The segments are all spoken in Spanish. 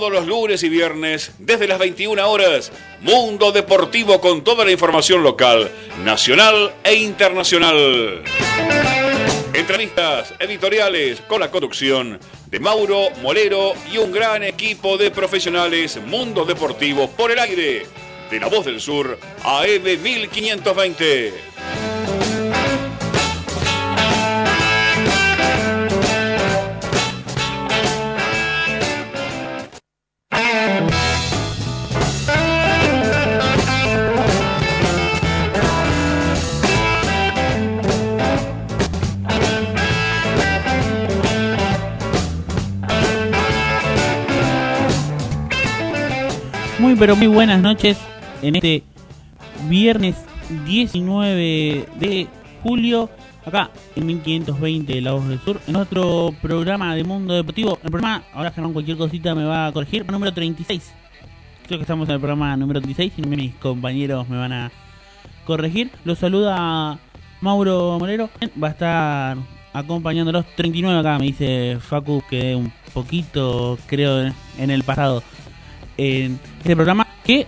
todos los lunes y viernes desde las 21 horas. Mundo Deportivo con toda la información local, nacional e internacional. Entrevistas editoriales con la conducción de Mauro Molero y un gran equipo de profesionales Mundo Deportivo por el aire de La Voz del Sur AM 1520. Pero muy buenas noches en este viernes 19 de julio, acá en 1520 de La Voz del Sur, en otro programa de Mundo Deportivo. El programa, ahora Germán cualquier cosita me va a corregir, número 36. Creo que estamos en el programa número 36 y mis compañeros me van a corregir. Los saluda Mauro Molero, va a estar acompañándolos 39 acá, me dice Facu, que un poquito creo en el pasado en este programa que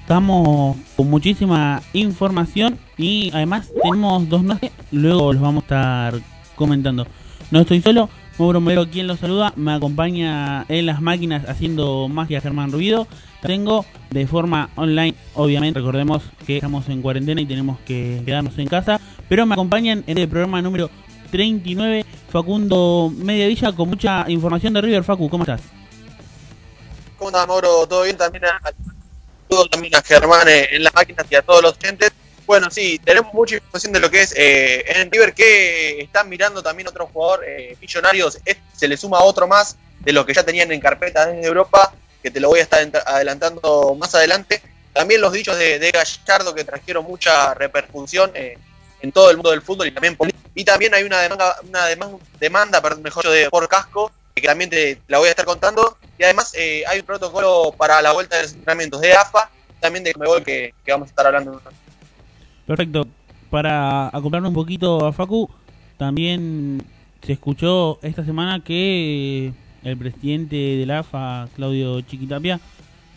estamos con muchísima información y además tenemos dos noches, luego los vamos a estar comentando. No estoy solo, Mauro Molero quien los saluda, me acompaña en las máquinas haciendo magia Germán Ruido. Tengo de forma online, obviamente, recordemos que estamos en cuarentena y tenemos que quedarnos en casa, pero me acompañan en el programa número 39 Facundo Mediavilla con mucha información de River. Facu, ¿cómo estás? ¿Cómo estás, Mauro? ¿Todo bien? También a, también a Germán eh, en las máquinas y a todos los clientes. Bueno, sí, tenemos mucha información de lo que es eh, en River, que están mirando también otro jugador, eh, Millonarios, se le suma otro más de lo que ya tenían en carpeta desde Europa, que te lo voy a estar adelantando más adelante. También los dichos de, de Gallardo que trajeron mucha repercusión en todo el mundo del fútbol y también Y también hay una demanda, una demanda, demanda mejor de por casco, que también te la voy a estar contando. Y además eh, hay un protocolo para la vuelta de los entrenamientos de AFA, también de Comebol que, que vamos a estar hablando. Perfecto. Para acoplarnos un poquito a Facu, también se escuchó esta semana que el presidente de la AFA, Claudio Chiquitapia,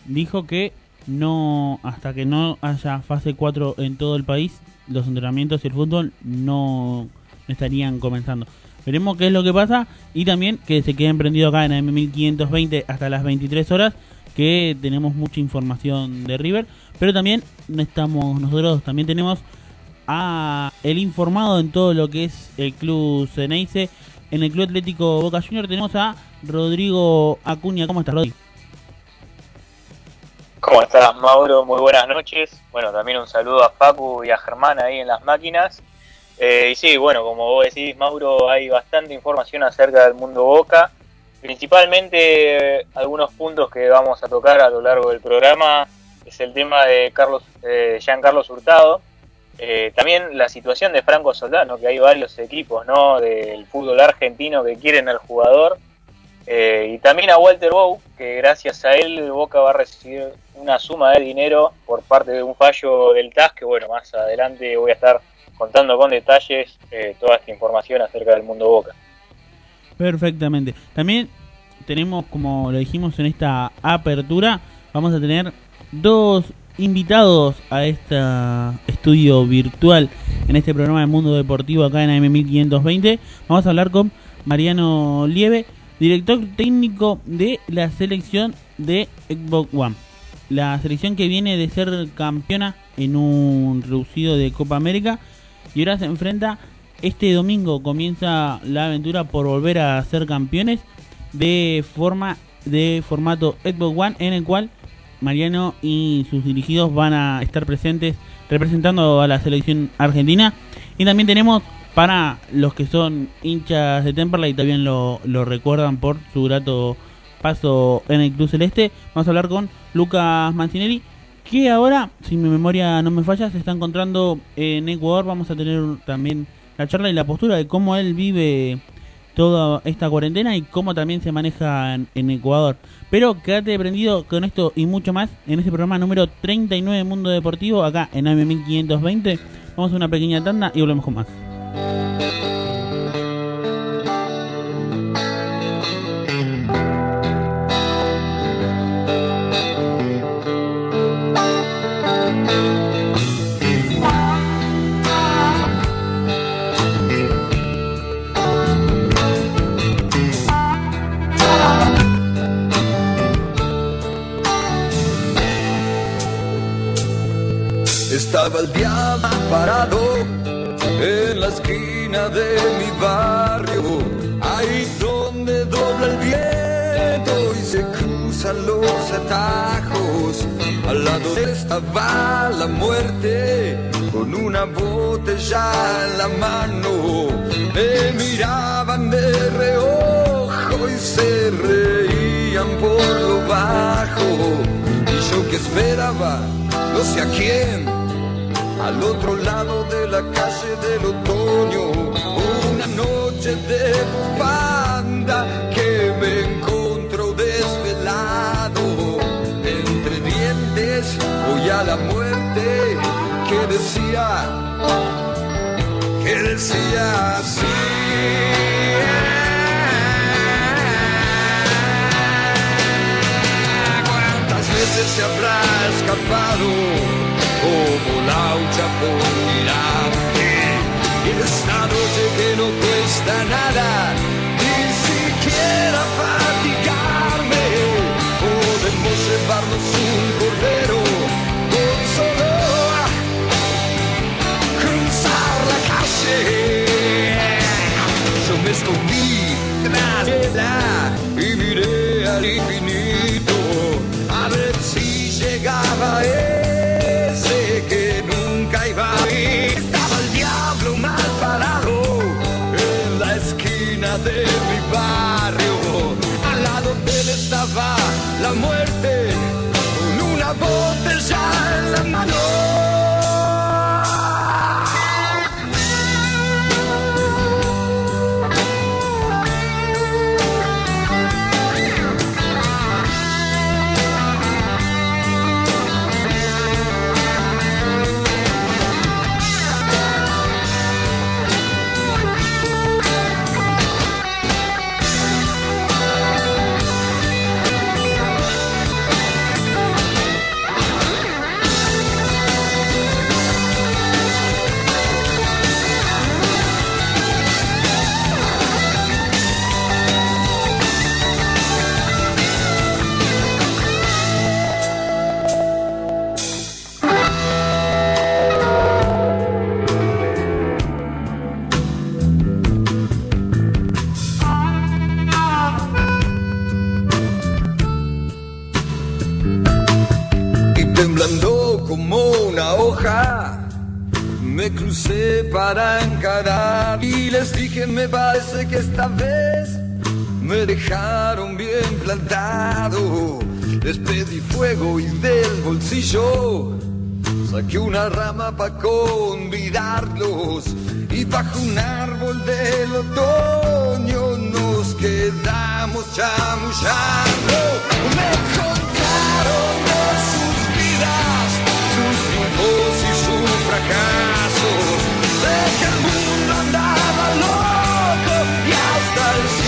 dijo que no hasta que no haya fase 4 en todo el país, los entrenamientos y el fútbol no estarían comenzando. Veremos qué es lo que pasa y también que se quede emprendido acá en M1520 hasta las 23 horas, que tenemos mucha información de River, pero también estamos nosotros también tenemos a el informado en todo lo que es el club Ceneice. En el Club Atlético Boca Junior tenemos a Rodrigo Acuña. ¿Cómo estás, Rodrigo? ¿Cómo estás, Mauro? Muy buenas noches. Bueno, también un saludo a Facu y a Germán ahí en las máquinas. Eh, y sí, bueno, como vos decís, Mauro, hay bastante información acerca del mundo Boca. Principalmente algunos puntos que vamos a tocar a lo largo del programa es el tema de Carlos eh, Carlos Hurtado. Eh, también la situación de Franco Soldano, que hay varios equipos ¿no? del fútbol argentino que quieren al jugador. Eh, y también a Walter Bow, que gracias a él Boca va a recibir una suma de dinero por parte de un fallo del TAS, que bueno, más adelante voy a estar contando con detalles eh, toda esta información acerca del mundo Boca. Perfectamente. También tenemos, como lo dijimos en esta apertura, vamos a tener dos invitados a este estudio virtual en este programa de Mundo Deportivo acá en AM1520. Vamos a hablar con Mariano Lieve, director técnico de la selección de Xbox One. La selección que viene de ser campeona en un reducido de Copa América y ahora se enfrenta este domingo comienza la aventura por volver a ser campeones de forma de formato Xbox One en el cual Mariano y sus dirigidos van a estar presentes representando a la selección argentina. Y también tenemos para los que son hinchas de Temperley también lo, lo recuerdan por su grato paso en el Club Celeste vamos a hablar con Lucas Mancinelli que ahora, si mi memoria no me falla, se está encontrando en Ecuador. Vamos a tener también la charla y la postura de cómo él vive toda esta cuarentena y cómo también se maneja en, Ecuador. Pero quédate prendido con esto y mucho más en este programa número 39 de Mundo Deportivo, acá en AM1520. Vamos a una pequeña tanda y volvemos con más. Estaba el diablo parado en la esquina de mi barrio, ahí donde dobla el viento y se cruzan los atajos. Al lado estaba la muerte con una botella en la mano. Me miraban de reojo y se reían por lo bajo. Y yo que esperaba, no sé a quién al otro lado de la calle del otoño, una noche de banda que me encontró desvelado. Entre dientes voy a la muerte que decía, que decía así. ¿Cuántas veces se habrá escapado? Como laucha por mirarte. Esta noche que no cuesta nada, ni siquiera fatigarme, podemos llevarnos un cordero con solo cruzar la calle. Yo me escondí tras la y miré al infinito me parece que esta vez me dejaron bien plantado. Les pedí fuego y del bolsillo saqué una rama para convidarlos y bajo un árbol del otoño nos quedamos chamullando. Me contaron de sus vidas sus triunfos y sus fracasos. De que el mundo andaba loco hasta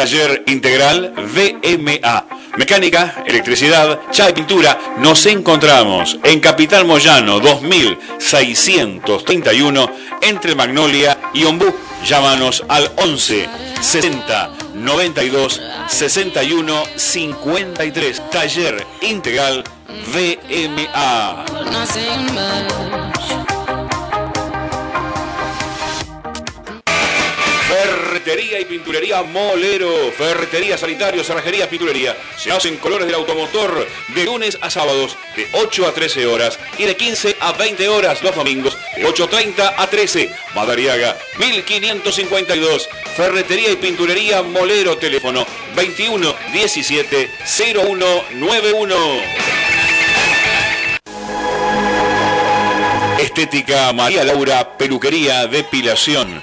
Taller Integral VMA. Mecánica, electricidad, chá y pintura. Nos encontramos en Capital Moyano 2631 entre Magnolia y Ombú. Llámanos al 11 60 92 61 53. Taller Integral VMA. Ferretería y pinturería Molero. Ferretería, sanitario, cerrajería, pinturería. Se hacen colores del automotor de lunes a sábados de 8 a 13 horas y de 15 a 20 horas los domingos de 8.30 a 13. Madariaga 1552. Ferretería y pinturería Molero. Teléfono 21 17 0191. Estética María Laura, peluquería, depilación,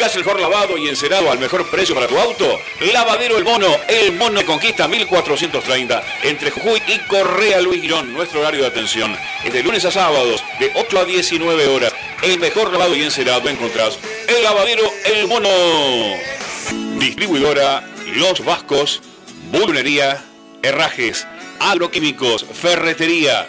¿Buscas el mejor lavado y encerado al mejor precio para tu auto? Lavadero El Mono, El Mono Conquista 1430, entre Jujuy y Correa Luis Girón. Nuestro horario de atención es de lunes a sábados, de 8 a 19 horas. El mejor lavado y encerado encontrás el Lavadero El Mono. Distribuidora Los Vascos, Bulnería, Herrajes, Agroquímicos, Ferretería.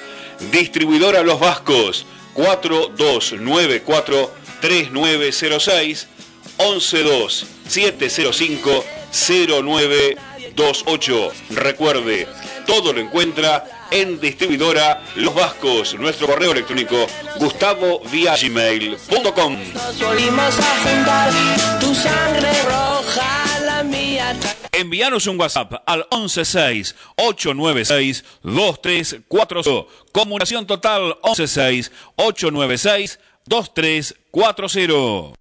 Distribuidora Los Vascos, 4294 3906 112 705 0928. Recuerde, todo lo encuentra en distribuidora Los Vascos. Nuestro correo electrónico gustavo.gmail.com Envíanos un WhatsApp al 116-896-2340. Comunicación total 116-896-2340.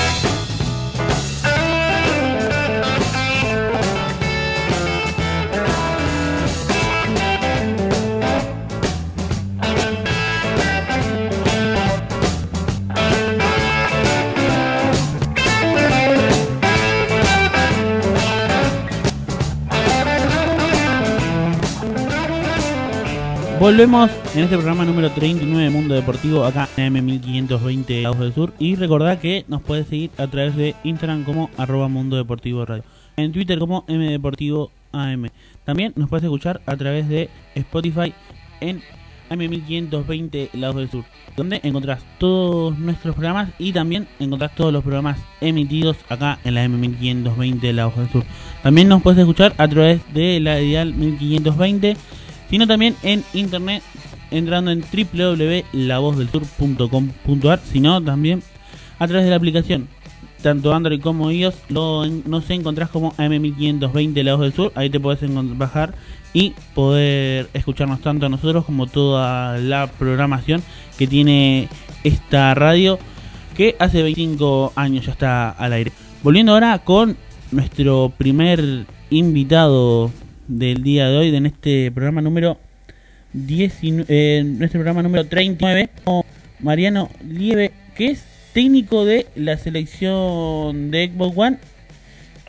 Volvemos en este programa número 39 de Mundo Deportivo acá en M1520 Lados del Sur y recordad que nos puedes seguir a través de Instagram como arroba Mundo Deportivo Radio, en Twitter como M Deportivo AM. También nos puedes escuchar a través de Spotify en M1520 Lados del Sur, donde encontrás todos nuestros programas y también encontrás todos los programas emitidos acá en la M1520 Lados del Sur. También nos puedes escuchar a través de la ideal 1520 sino también en internet entrando en www.lavozdelsur.com.ar, sino también a través de la aplicación, tanto Android como iOS, lo nos encontrás como AM1520 La Voz del Sur, ahí te puedes bajar y poder escucharnos tanto a nosotros como toda la programación que tiene esta radio que hace 25 años ya está al aire. Volviendo ahora con nuestro primer invitado del día de hoy, en este programa número 19, eh, nuestro programa número 39, Mariano Lieve, que es técnico de la selección de Xbox One.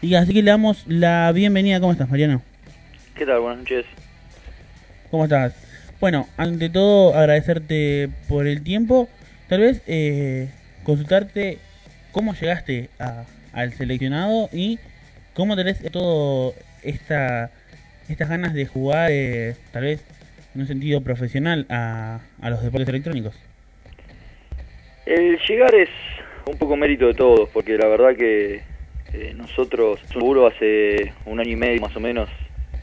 Y así que le damos la bienvenida. ¿Cómo estás, Mariano? ¿Qué tal? Buenas noches. ¿Cómo estás? Bueno, ante todo, agradecerte por el tiempo. Tal vez eh, consultarte cómo llegaste a, al seleccionado y cómo tenés todo esta estas ganas de jugar, eh, tal vez en un sentido profesional, a, a los deportes electrónicos? El llegar es un poco mérito de todos, porque la verdad que eh, nosotros, seguro hace un año y medio más o menos,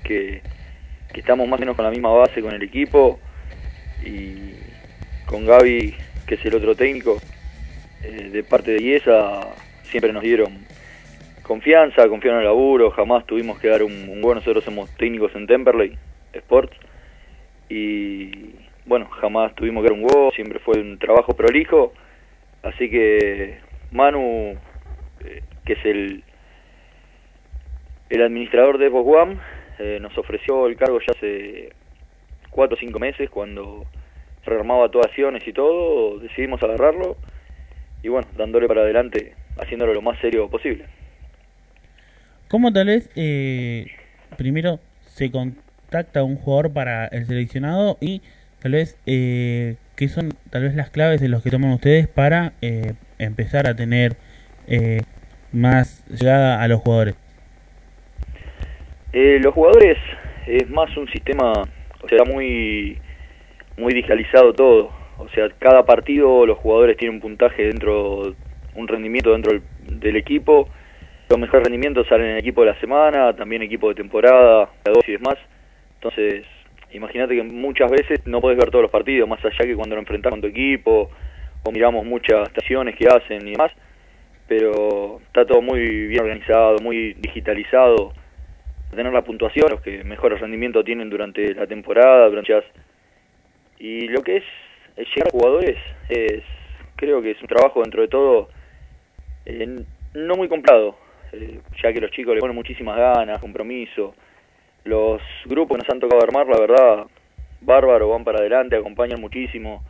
que, estamos más o menos con la misma base con el equipo y con Gaby, que es el otro técnico, eh, de parte de IESA, siempre nos dieron confianza, confiaron en el laburo, jamás tuvimos que dar un, un gol, nosotros somos técnicos en Temperley Sports y bueno, jamás tuvimos que dar un gol, siempre fue un trabajo prolijo, así que Manu, eh, que es el El administrador de One eh, nos ofreció el cargo ya hace cuatro o cinco meses cuando se rearmaba todas acciones y todo, decidimos agarrarlo y bueno, dándole para adelante, haciéndolo lo más serio posible. ¿Cómo tal vez eh, primero se contacta un jugador para el seleccionado y tal vez eh, qué son tal vez las claves de los que toman ustedes para eh, empezar a tener eh, más llegada a los jugadores? Eh, los jugadores es más un sistema, o sea, muy muy digitalizado todo. O sea, cada partido los jugadores tienen un puntaje dentro, un rendimiento dentro del, del equipo. Los mejores rendimientos salen en equipo de la semana, también equipo de temporada, y demás. Entonces, imagínate que muchas veces no podés ver todos los partidos, más allá que cuando lo enfrentás con tu equipo, o miramos muchas estaciones que hacen y demás. Pero está todo muy bien organizado, muy digitalizado tener la puntuación, los que mejores rendimientos tienen durante la temporada, durante. Y lo que es, es llegar a jugadores es, creo que es un trabajo dentro de todo eh, no muy comprado, eh, ya que los chicos le ponen muchísimas ganas, compromiso. Los grupos que nos han tocado armar, la verdad, bárbaro, van para adelante, acompañan muchísimo.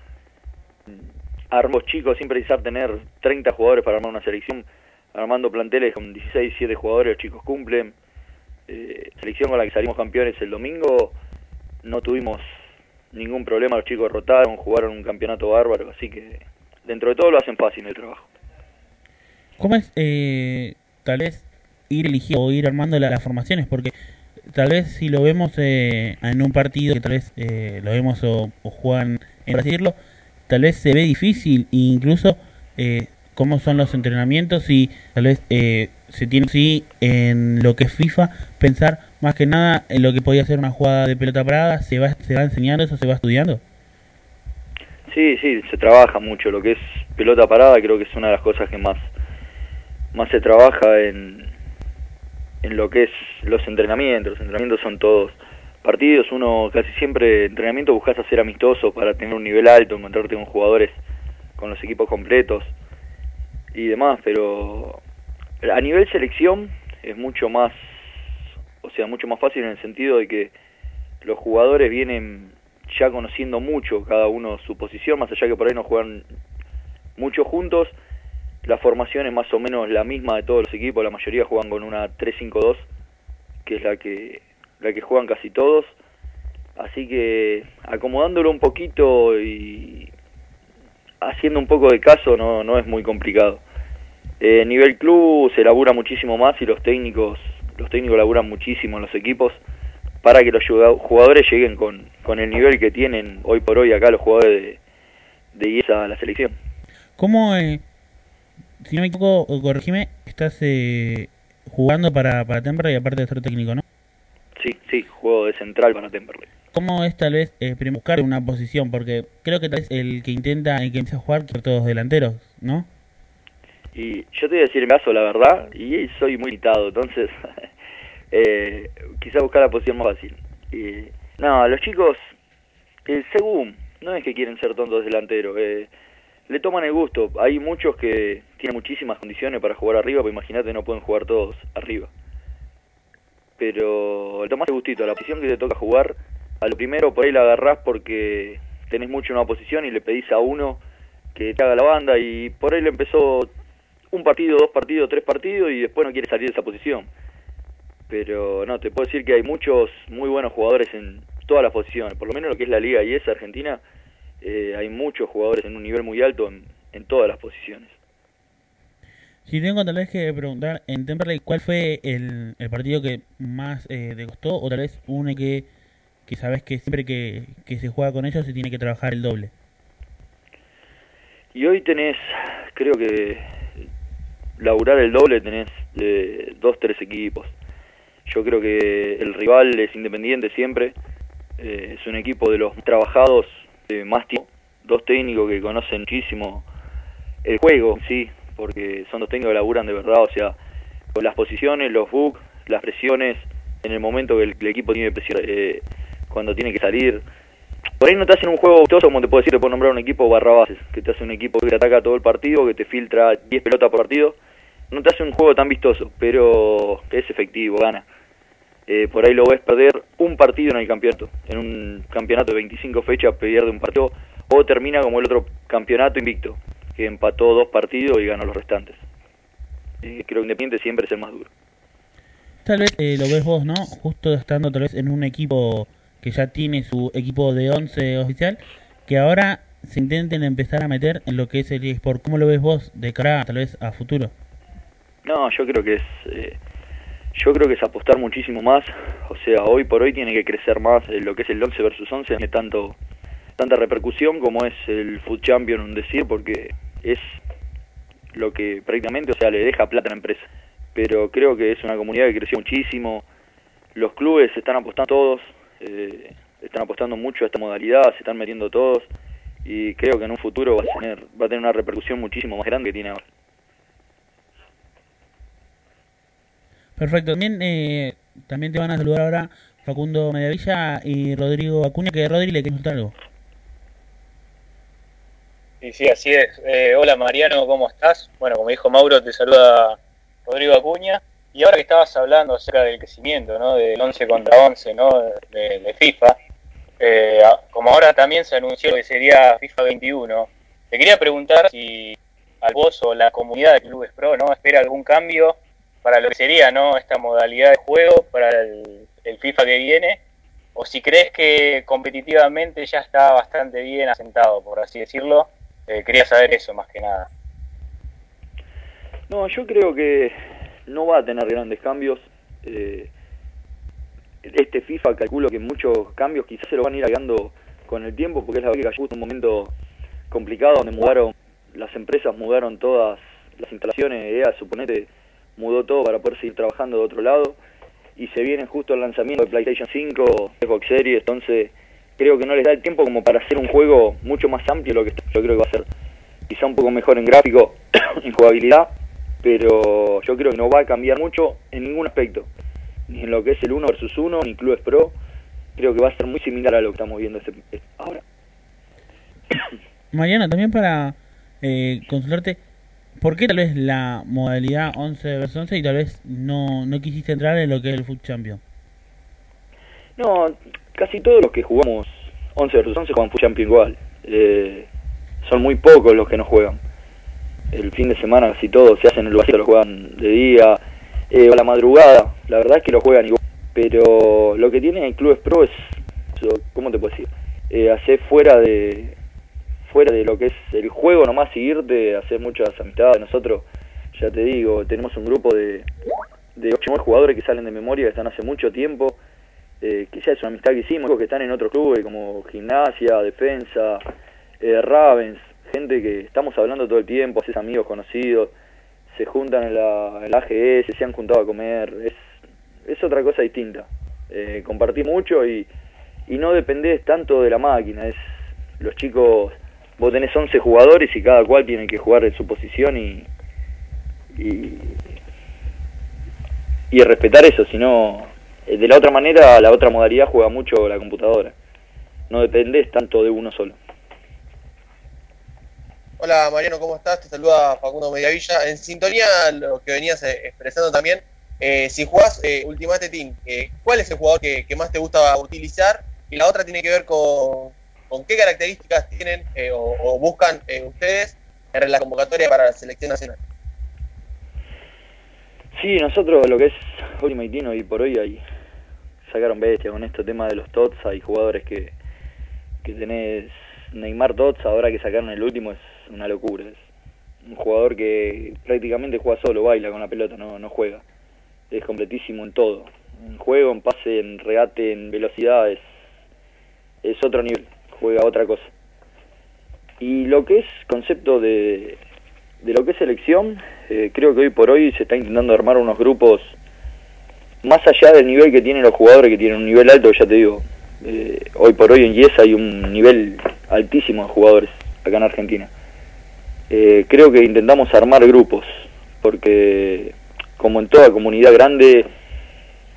Armos chicos, sin precisar tener 30 jugadores para armar una selección, armando planteles con 16, 17 jugadores, los chicos cumplen eh, selección con la que salimos campeones el domingo, no tuvimos ningún problema, los chicos rotaron, jugaron un campeonato bárbaro, así que dentro de todo lo hacen fácil el trabajo. ¿Cómo es eh, tal vez ir eligiendo o ir armando la- las formaciones? Porque tal vez si lo vemos eh, en un partido que tal vez eh, lo vemos o, o juegan, en decirlo, tal vez se ve difícil, e incluso eh, cómo son los entrenamientos y tal vez eh, se tiene sí en lo que es FIFA pensar más que nada en lo que podía ser una jugada de pelota parada, se va, se va enseñando eso, se va estudiando. Sí, sí, se trabaja mucho. Lo que es pelota parada creo que es una de las cosas que más, más se trabaja en, en lo que es los entrenamientos. Los entrenamientos son todos partidos. Uno casi siempre, entrenamiento buscas hacer amistoso para tener un nivel alto, encontrarte con jugadores con los equipos completos y demás. Pero a nivel selección es mucho más, o sea, mucho más fácil en el sentido de que los jugadores vienen ya conociendo mucho cada uno su posición, más allá que por ahí no juegan mucho juntos, la formación es más o menos la misma de todos los equipos, la mayoría juegan con una 3-5-2, que es la que la que juegan casi todos. Así que acomodándolo un poquito y haciendo un poco de caso no no es muy complicado. Eh, nivel club se labura muchísimo más y los técnicos los técnicos laburan muchísimo en los equipos para que los juga- jugadores lleguen con, con el nivel que tienen hoy por hoy acá los jugadores de, de IES a la selección. ¿Cómo, si no me equivoco, corregime, estás eh, jugando para, para Temperley aparte de ser técnico, ¿no? Sí, sí, juego de central para Temperley. ¿Cómo es tal vez eh, buscar una posición? Porque creo que tal vez el que intenta, el que empieza a jugar, quiere todos delanteros, ¿no? Y yo te voy a decir el caso, la verdad, y soy muy limitado, entonces eh, quizá buscar la posición más fácil. Y, no, los chicos, eh, según, no es que quieren ser tontos delanteros, eh, le toman el gusto. Hay muchos que tienen muchísimas condiciones para jugar arriba, pero imagínate, no pueden jugar todos arriba. Pero le tomas el gustito, a la posición que te toca jugar, a lo primero por ahí la agarrás porque tenés mucho en una posición y le pedís a uno que te haga la banda y por ahí le empezó un partido, dos partidos, tres partidos y después no quiere salir de esa posición. Pero no, te puedo decir que hay muchos muy buenos jugadores en todas las posiciones, por lo menos lo que es la Liga y esa Argentina, eh, hay muchos jugadores en un nivel muy alto en, en todas las posiciones. Si tengo tal vez que preguntar en Temperley, ¿cuál fue el, el partido que más eh, te costó? O tal vez uno que, que sabes que siempre que, que se juega con ellos se tiene que trabajar el doble. Y hoy tenés, creo que laburar el doble tenés eh, dos, tres equipos. Yo creo que el rival es independiente siempre, eh, es un equipo de los trabajados de más tiempo, dos técnicos que conocen muchísimo el juego, sí, porque son dos técnicos que laburan de verdad, o sea, con las posiciones, los bugs, las presiones, en el momento que el, equipo tiene presión, eh, cuando tiene que salir. Por ahí no te hacen un juego gustoso, como te puedo decir, te puedo nombrar un equipo barra bases, que te hace un equipo que te ataca todo el partido, que te filtra 10 pelotas por partido, no te hace un juego tan vistoso, pero es efectivo, gana. Eh, por ahí lo ves perder un partido en el campeonato, en un campeonato de 25 fechas pierde un partido, o termina como el otro campeonato invicto, que empató dos partidos y ganó los restantes. Eh, creo que Independiente siempre es el más duro. Tal vez eh, lo ves vos, ¿no? Justo estando tal vez en un equipo que ya tiene su equipo de 11 oficial, que ahora se intenten empezar a meter en lo que es el eSport. ¿Cómo lo ves vos de cara tal vez a futuro? No, yo creo que es eh, yo creo que es apostar muchísimo más, o sea, hoy por hoy tiene que crecer más lo que es el 11 versus 11, tiene tanto tanta repercusión como es el Food Champion, un decir, porque es lo que prácticamente, o sea, le deja plata a la empresa. Pero creo que es una comunidad que creció muchísimo, los clubes están apostando todos, eh, están apostando mucho a esta modalidad, se están metiendo todos y creo que en un futuro va a tener, va a tener una repercusión muchísimo más grande que tiene ahora. Perfecto. También, eh, también te van a saludar ahora Facundo Mediavilla y Rodrigo Acuña, que Rodri le quiere algo. Sí, sí, así es. Eh, hola Mariano, ¿cómo estás? Bueno, como dijo Mauro, te saluda Rodrigo Acuña. Y ahora que estabas hablando acerca del crecimiento, ¿no? Del 11 contra 11, ¿no? De, de FIFA. Eh, como ahora también se anunció que sería FIFA 21, te quería preguntar si al vos o la comunidad de Clubes Pro, ¿no? Espera algún cambio para lo que sería no esta modalidad de juego para el, FIFA que viene o si crees que competitivamente ya está bastante bien asentado por así decirlo eh, quería saber eso más que nada. No yo creo que no va a tener grandes cambios eh, este FIFA calculo que muchos cambios quizás se lo van a ir agregando con el tiempo porque es la verdad que justo un momento complicado donde mudaron las empresas mudaron todas las instalaciones EA suponete mudó todo para poder seguir trabajando de otro lado y se viene justo el lanzamiento de PlayStation 5, Xbox Series, entonces creo que no les da el tiempo como para hacer un juego mucho más amplio lo que yo creo que va a ser quizá un poco mejor en gráfico, en jugabilidad, pero yo creo que no va a cambiar mucho en ningún aspecto, ni en lo que es el 1 versus 1, ni Clubes Pro, creo que va a ser muy similar a lo que estamos viendo este, ahora. Mariana, también para eh, consultarte, ¿Por qué tal vez la modalidad 11 vs 11 y tal vez no, no quisiste entrar en lo que es el Foot Champion? No, casi todos los que jugamos 11 vs 11 juegan Foot Champion igual. Eh, son muy pocos los que no juegan. El fin de semana casi todos se hacen el vacío, lo juegan de día eh, a la madrugada. La verdad es que lo juegan igual. Pero lo que tiene el Clubes Pro es, ¿cómo te puedo decir? Eh, hacer fuera de, fuera de lo que es el juego nomás seguirte, hacer muchas amistades. Nosotros, ya te digo, tenemos un grupo de, de 8 jugadores que salen de memoria, que están hace mucho tiempo, eh, que ya es una amistad que hicimos, que están en otros clubes como Gimnasia, Defensa, eh, Ravens, gente que estamos hablando todo el tiempo, haces amigos conocidos, se juntan en la, en la AGS, se han juntado a comer, es, es otra cosa distinta. Eh, compartí mucho y, y no dependés tanto de la máquina, es los chicos vos tenés 11 jugadores y cada cual tiene que jugar en su posición y, y, y respetar eso, si no, eh, de la otra manera, la otra modalidad juega mucho la computadora. No dependés tanto de uno solo. Hola Mariano, ¿cómo estás? Te saluda Facundo Mediavilla. En sintonía lo que venías eh, expresando también, eh, si jugás eh, Ultimate Team, ¿cuál es el jugador que, que, más te gusta utilizar? Y la otra tiene que ver con, con qué características tienen eh, o, buscan eh, ustedes en la convocatoria para la selección nacional. Sí, nosotros lo que es Ultimate Team hoy por hoy hay sacaron bestia con este tema de los TOTS, hay jugadores que, que tenés Neymar TOTS, ahora que sacaron el último es una locura, es un jugador que prácticamente juega solo, baila con la pelota, no, no juega, es completísimo en todo, en juego, en pase, en regate, en velocidad, es, es otro nivel juega otra cosa. Y lo que es concepto de, de lo que es selección, eh, creo que hoy por hoy se está intentando armar unos grupos más allá del nivel que tienen los jugadores, que tienen un nivel alto, ya te digo, eh, hoy por hoy en Yes hay un nivel altísimo de jugadores acá en Argentina. Eh, creo que intentamos armar grupos, porque como en toda comunidad grande,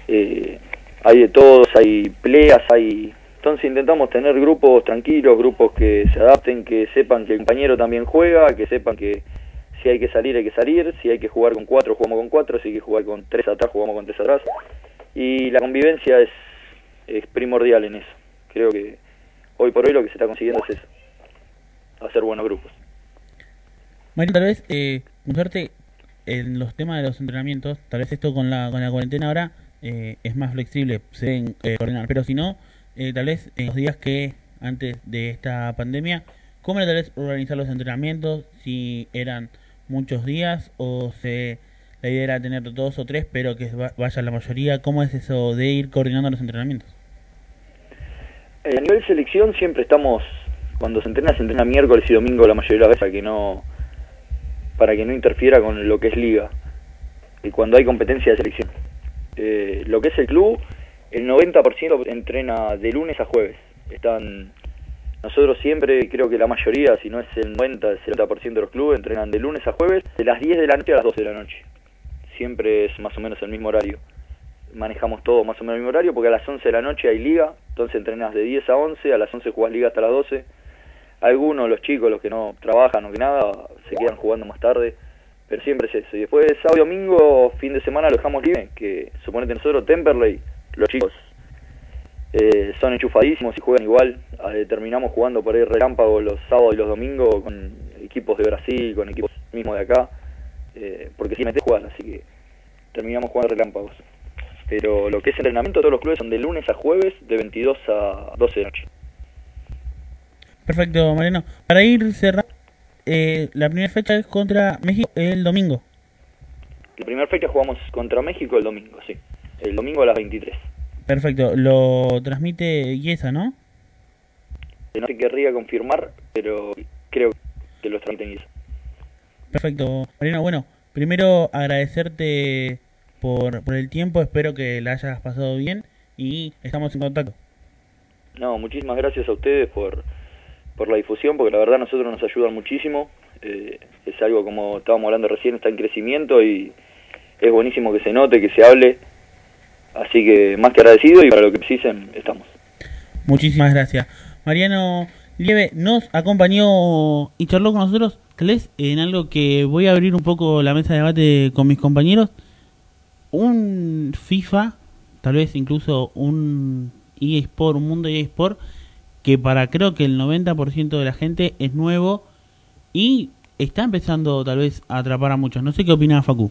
eh, hay de todos, hay peleas, hay entonces intentamos tener grupos tranquilos, grupos que se adapten, que sepan que el compañero también juega, que sepan que si hay que salir, hay que salir, si hay que jugar con cuatro, jugamos con cuatro, si hay que jugar con tres atrás, jugamos con tres atrás. Y la convivencia es, primordial en eso. Creo que hoy por hoy lo que se está consiguiendo es eso, hacer buenos grupos. Mario, tal vez, eh, en los temas de los entrenamientos, tal vez esto con la, con la cuarentena ahora eh, es más flexible, se deben eh, coordinar, pero si no, eh, tal vez en los días que antes de esta pandemia, ¿cómo era tal vez organizar los entrenamientos? Si eran muchos días o se la idea era tener dos o tres, pero que va- vaya la mayoría. ¿Cómo es eso de ir coordinando los entrenamientos? Eh, a nivel selección siempre estamos, cuando se entrena, se entrena miércoles y domingo la mayoría de las veces para que no, para que no interfiera con lo que es liga y cuando hay competencia de selección. Eh, lo que es el club, el 90% entrena de lunes a jueves. Están nosotros siempre, creo que la mayoría, si no es el 90, el 70% de los clubes entrenan de lunes a jueves, de las 10 de la noche a las 12 de la noche. Siempre es más o menos el mismo horario. Manejamos todo más o menos el mismo horario porque a las 11 de la noche hay liga, entonces entrenas de 10 a 11, a las 11 jugás liga hasta las 12. Algunos, los chicos, los que no trabajan o que nada, se quedan jugando más tarde, pero siempre es eso. Y después sábado y domingo, fin de semana lo dejamos libre, que suponete nosotros, Temperley, los chicos eh, son enchufadísimos y juegan igual. Eh, terminamos jugando por ahí relámpago los sábados y los domingos con equipos de Brasil, con equipos mismos de acá, eh, porque si metes jugar, así que terminamos jugando relámpagos. Pero lo que es entrenamiento, todos los clubes son de lunes a jueves, de 22 a 12 de noche. Perfecto, Mariano. Para ir cerrando, eh, la primera fecha es contra México el domingo. La primera fecha jugamos contra México el domingo, sí. El domingo a las 23. Perfecto, lo transmite Yesa, ¿no? No te querría confirmar, pero creo que los transmiten eso. Perfecto, Mariano. Bueno, primero agradecerte por, por el tiempo, espero que la hayas pasado bien y estamos en contacto. No, muchísimas gracias a ustedes por, por la difusión, porque la verdad a nosotros nos ayudan muchísimo. Eh, es algo, como estábamos hablando recién, está en crecimiento y es buenísimo que se note, que se hable. Así que más que agradecido y para lo que precisen, estamos. Muchísimas gracias. Mariano Lieve nos acompañó y charló con nosotros, tal en algo que voy a abrir un poco la mesa de debate con mis compañeros. Un FIFA, tal vez incluso un eSport, un mundo eSport, que para creo que el 90% de la gente es nuevo y está empezando tal vez a atrapar a muchos. No sé qué opina Facu.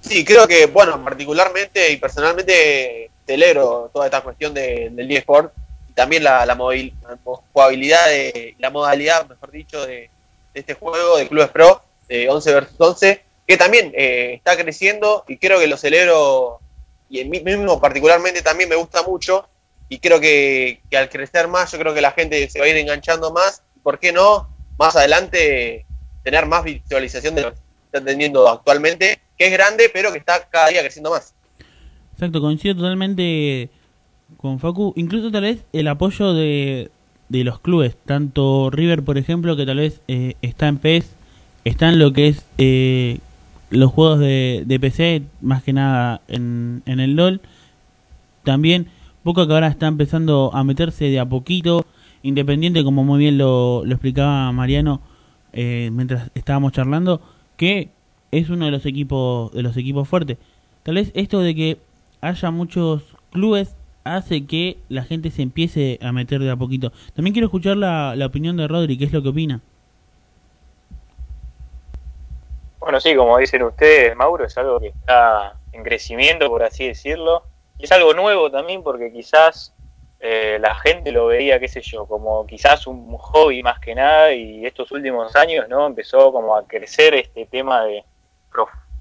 Sí, creo que, bueno, particularmente y personalmente celebro toda esta cuestión de- del eSport y también la, la, movil- la jugabilidad, de, la modalidad, mejor dicho, de, este juego de Clubes Pro, de 11 versus 11, que también eh, está creciendo y creo que lo celebro y en mí mismo particularmente también me gusta mucho y creo que, que al crecer más yo creo que la gente se va a ir enganchando más y por qué no más adelante tener más visualización de lo que está teniendo actualmente que es grande pero que está cada día creciendo más Exacto, coincido totalmente con Facu. Incluso tal vez el apoyo de, de los clubes, tanto River, por ejemplo, que tal vez eh, está en PES, está en lo que es eh, los juegos de, de PC, más que nada en, en el LOL. También Boca que ahora está empezando a meterse de a poquito, independiente, como muy bien lo, lo explicaba Mariano eh, mientras estábamos charlando, que es uno de los equipos de los equipos fuertes. Tal vez esto de que haya muchos clubes hace que la gente se empiece a meter de a poquito. También quiero escuchar la, la opinión de Rodri, qué es lo que opina. Bueno, sí, como dicen ustedes, Mauro, es algo que está en crecimiento, por así decirlo. Y es algo nuevo también porque quizás eh, la gente lo veía, qué sé yo, como quizás un hobby más que nada y estos últimos años, ¿no? Empezó como a crecer este tema de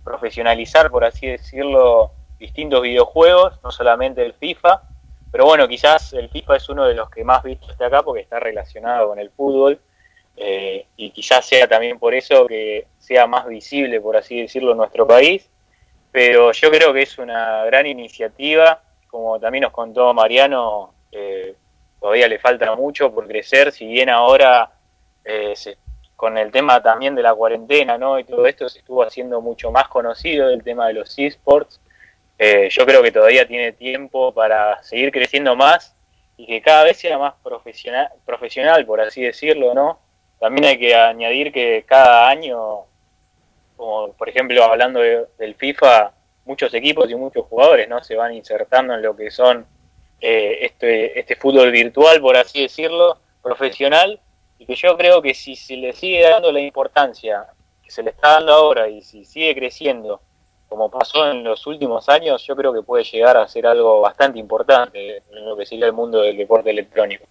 profesionalizar, por así decirlo, distintos videojuegos, no solamente el FIFA. Pero bueno, quizás el FIFA es uno de los que más visto está acá porque está relacionado con el fútbol. Eh, y quizás sea también por eso que sea más visible, por así decirlo, en nuestro país. Pero yo creo que es una gran iniciativa, como también nos contó Mariano, eh, todavía le falta mucho por crecer, si bien ahora eh, se- con el tema también de la cuarentena ¿no? y todo esto se estuvo haciendo mucho más conocido el tema de los esports. Eh, yo creo que todavía tiene tiempo para seguir creciendo más y que cada vez sea más profesional, profesional por así decirlo, ¿no? también hay que añadir que cada año, como por ejemplo hablando de- del FIFA, muchos equipos y muchos jugadores no se van insertando en lo que son eh, este, este fútbol virtual, por así decirlo, profesional, y que yo creo que si se le sigue dando la importancia que se le está dando ahora y si sigue creciendo, como pasó en los últimos años, yo creo que puede llegar a ser algo bastante importante en lo que sería el mundo del deporte electrónico.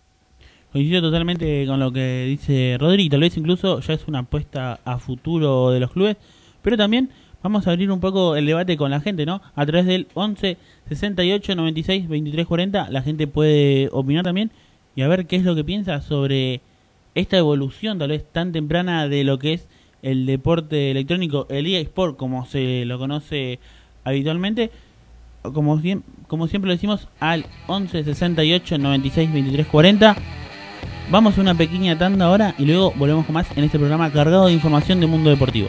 Coincido totalmente con lo que dice Rodri, tal vez incluso ya es una apuesta a futuro de los clubes, pero también vamos a abrir un poco el debate con la gente, ¿no? A través del 11 68 96 23 40, la gente puede opinar también y a ver qué es lo que piensa sobre esta evolución tal vez tan temprana de lo que es el deporte electrónico, el eSport como se lo conoce habitualmente, como, como siempre lo decimos, al 11 68 96 23 40. Vamos a una pequeña tanda ahora y luego volvemos con más en este programa cargado de información del mundo deportivo.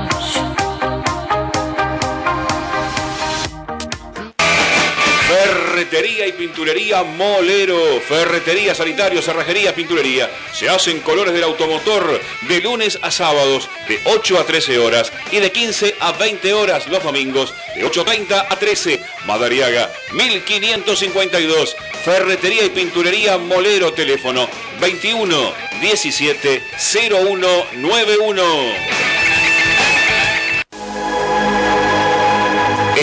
Ferretería y pinturería Molero. Ferretería, sanitario, cerrajería, pinturería. Se hacen colores del automotor de lunes a sábados de 8 a 13 horas y de 15 a 20 horas los domingos de 8.30 a 13. Madariaga 1552. Ferretería y pinturería Molero. Teléfono 21 17 0191.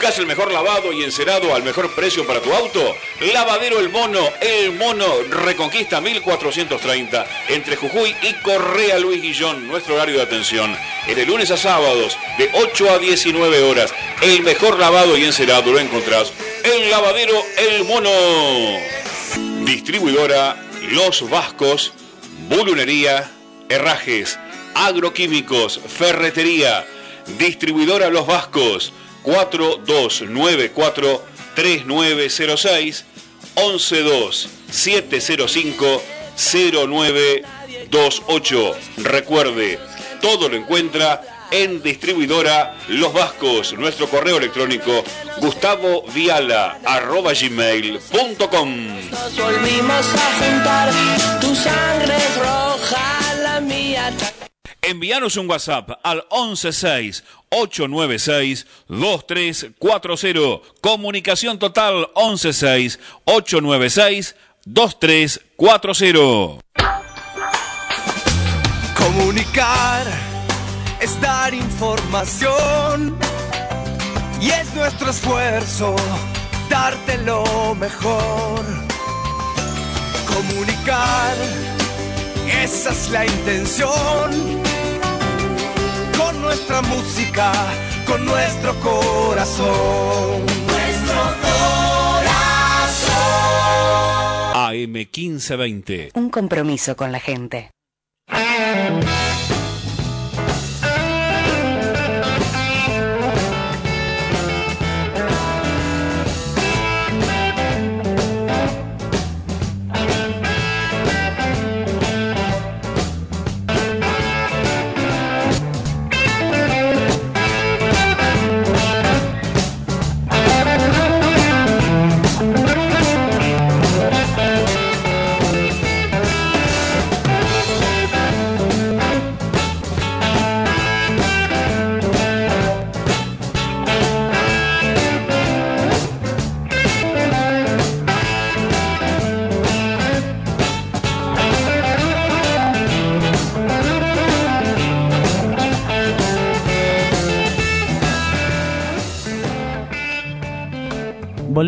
¿Buscas el mejor lavado y encerado al mejor precio para tu auto? Lavadero El Mono, El Mono Reconquista 1430, entre Jujuy y Correa Luis Guillón, nuestro horario de atención. Es de lunes a sábados, de 8 a 19 horas. El mejor lavado y encerado lo encontrás en Lavadero El Mono. Distribuidora Los Vascos, Bulunería, Herrajes, Agroquímicos, Ferretería. Distribuidora Los Vascos, 4294 3906 112 705 0928. Recuerde, todo lo encuentra en distribuidora Los Vascos. Nuestro correo electrónico gustavo viala arroba gmail.com. Nos volvimos a juntar. Tu sangre roja, la mía. Envíanos un WhatsApp al 116-896-2340. Comunicación total 116-896-2340. Comunicar es dar información y es nuestro esfuerzo darte lo mejor. Comunicar Esa es la intención. Con nuestra música, con nuestro corazón. Nuestro corazón. AM 1520. Un compromiso con la gente.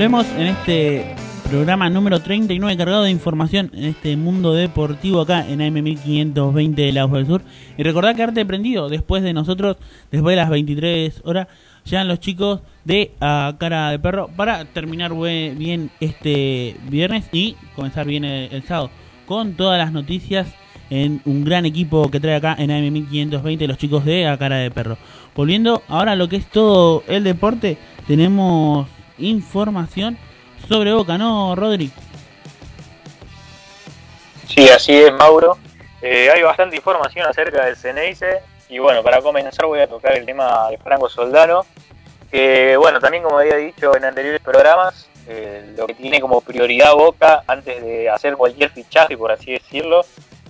Volvemos en este programa número 39 cargado de información en este mundo deportivo acá en AM1520 de la del Sur. Y recordad quedarte prendido después de nosotros, después de las 23 horas, llegan los chicos de A Cara de Perro para terminar bien este viernes y comenzar bien el, el sábado con todas las noticias en un gran equipo que trae acá en AM1520 los chicos de A Cara de Perro. Volviendo ahora a lo que es todo el deporte, tenemos información sobre Boca, ¿no, Rodri? Sí, así es, Mauro. Eh, hay bastante información acerca del Ceneice. Y bueno, para comenzar voy a tocar el tema de Franco Soldano. Que bueno, también como había dicho en anteriores programas, eh, lo que tiene como prioridad Boca antes de hacer cualquier fichaje, por así decirlo,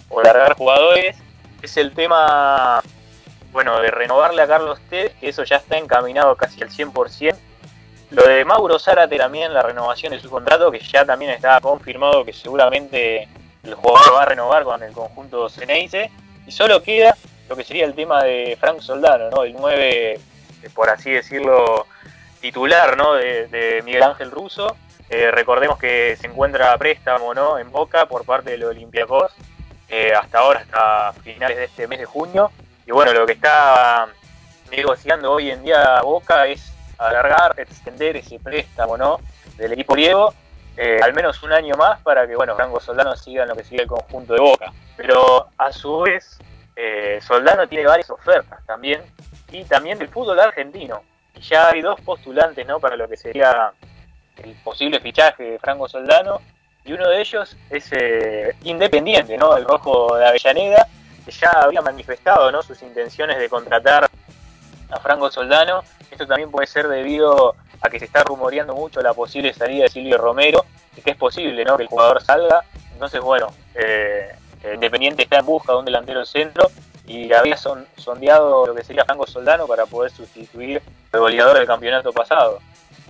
o largar jugadores, es el tema, bueno, de renovarle a Carlos Tevez, que eso ya está encaminado casi al 100%. Lo de Mauro Zárate también, la renovación de su contrato, que ya también está confirmado que seguramente el jugador va a renovar con el conjunto Ceneice. Y solo queda lo que sería el tema de Frank Soldano, ¿no? El 9, eh, por así decirlo, titular, ¿no? De, Miguel Ángel Russo. Eh, recordemos que se encuentra a préstamo, ¿no? En Boca por parte de los Olympiacos. eh, hasta ahora, hasta finales de este mes de junio. Y bueno, lo que está negociando hoy en día Boca es alargar, extender ese préstamo, ¿no? Del equipo griego, eh, al menos un año más para que, bueno, Franco Soldano siga en lo que sigue el conjunto de Boca. Pero a su vez, eh, Soldano tiene varias ofertas también, y también del fútbol argentino. Ya hay dos postulantes, ¿no? Para lo que sería el posible fichaje de Franco Soldano, y uno de ellos es eh, Independiente, ¿no? El rojo de Avellaneda, que ya había manifestado, ¿no? Sus intenciones de contratar a Franco Soldano. Esto también puede ser debido a que se está rumoreando mucho la posible salida de Silvio Romero, y que es posible ¿no? que el jugador salga. Entonces, bueno, eh, Independiente está en busca de un delantero centro y había son- sondeado lo que sería Franco Soldano para poder sustituir al goleador del campeonato pasado.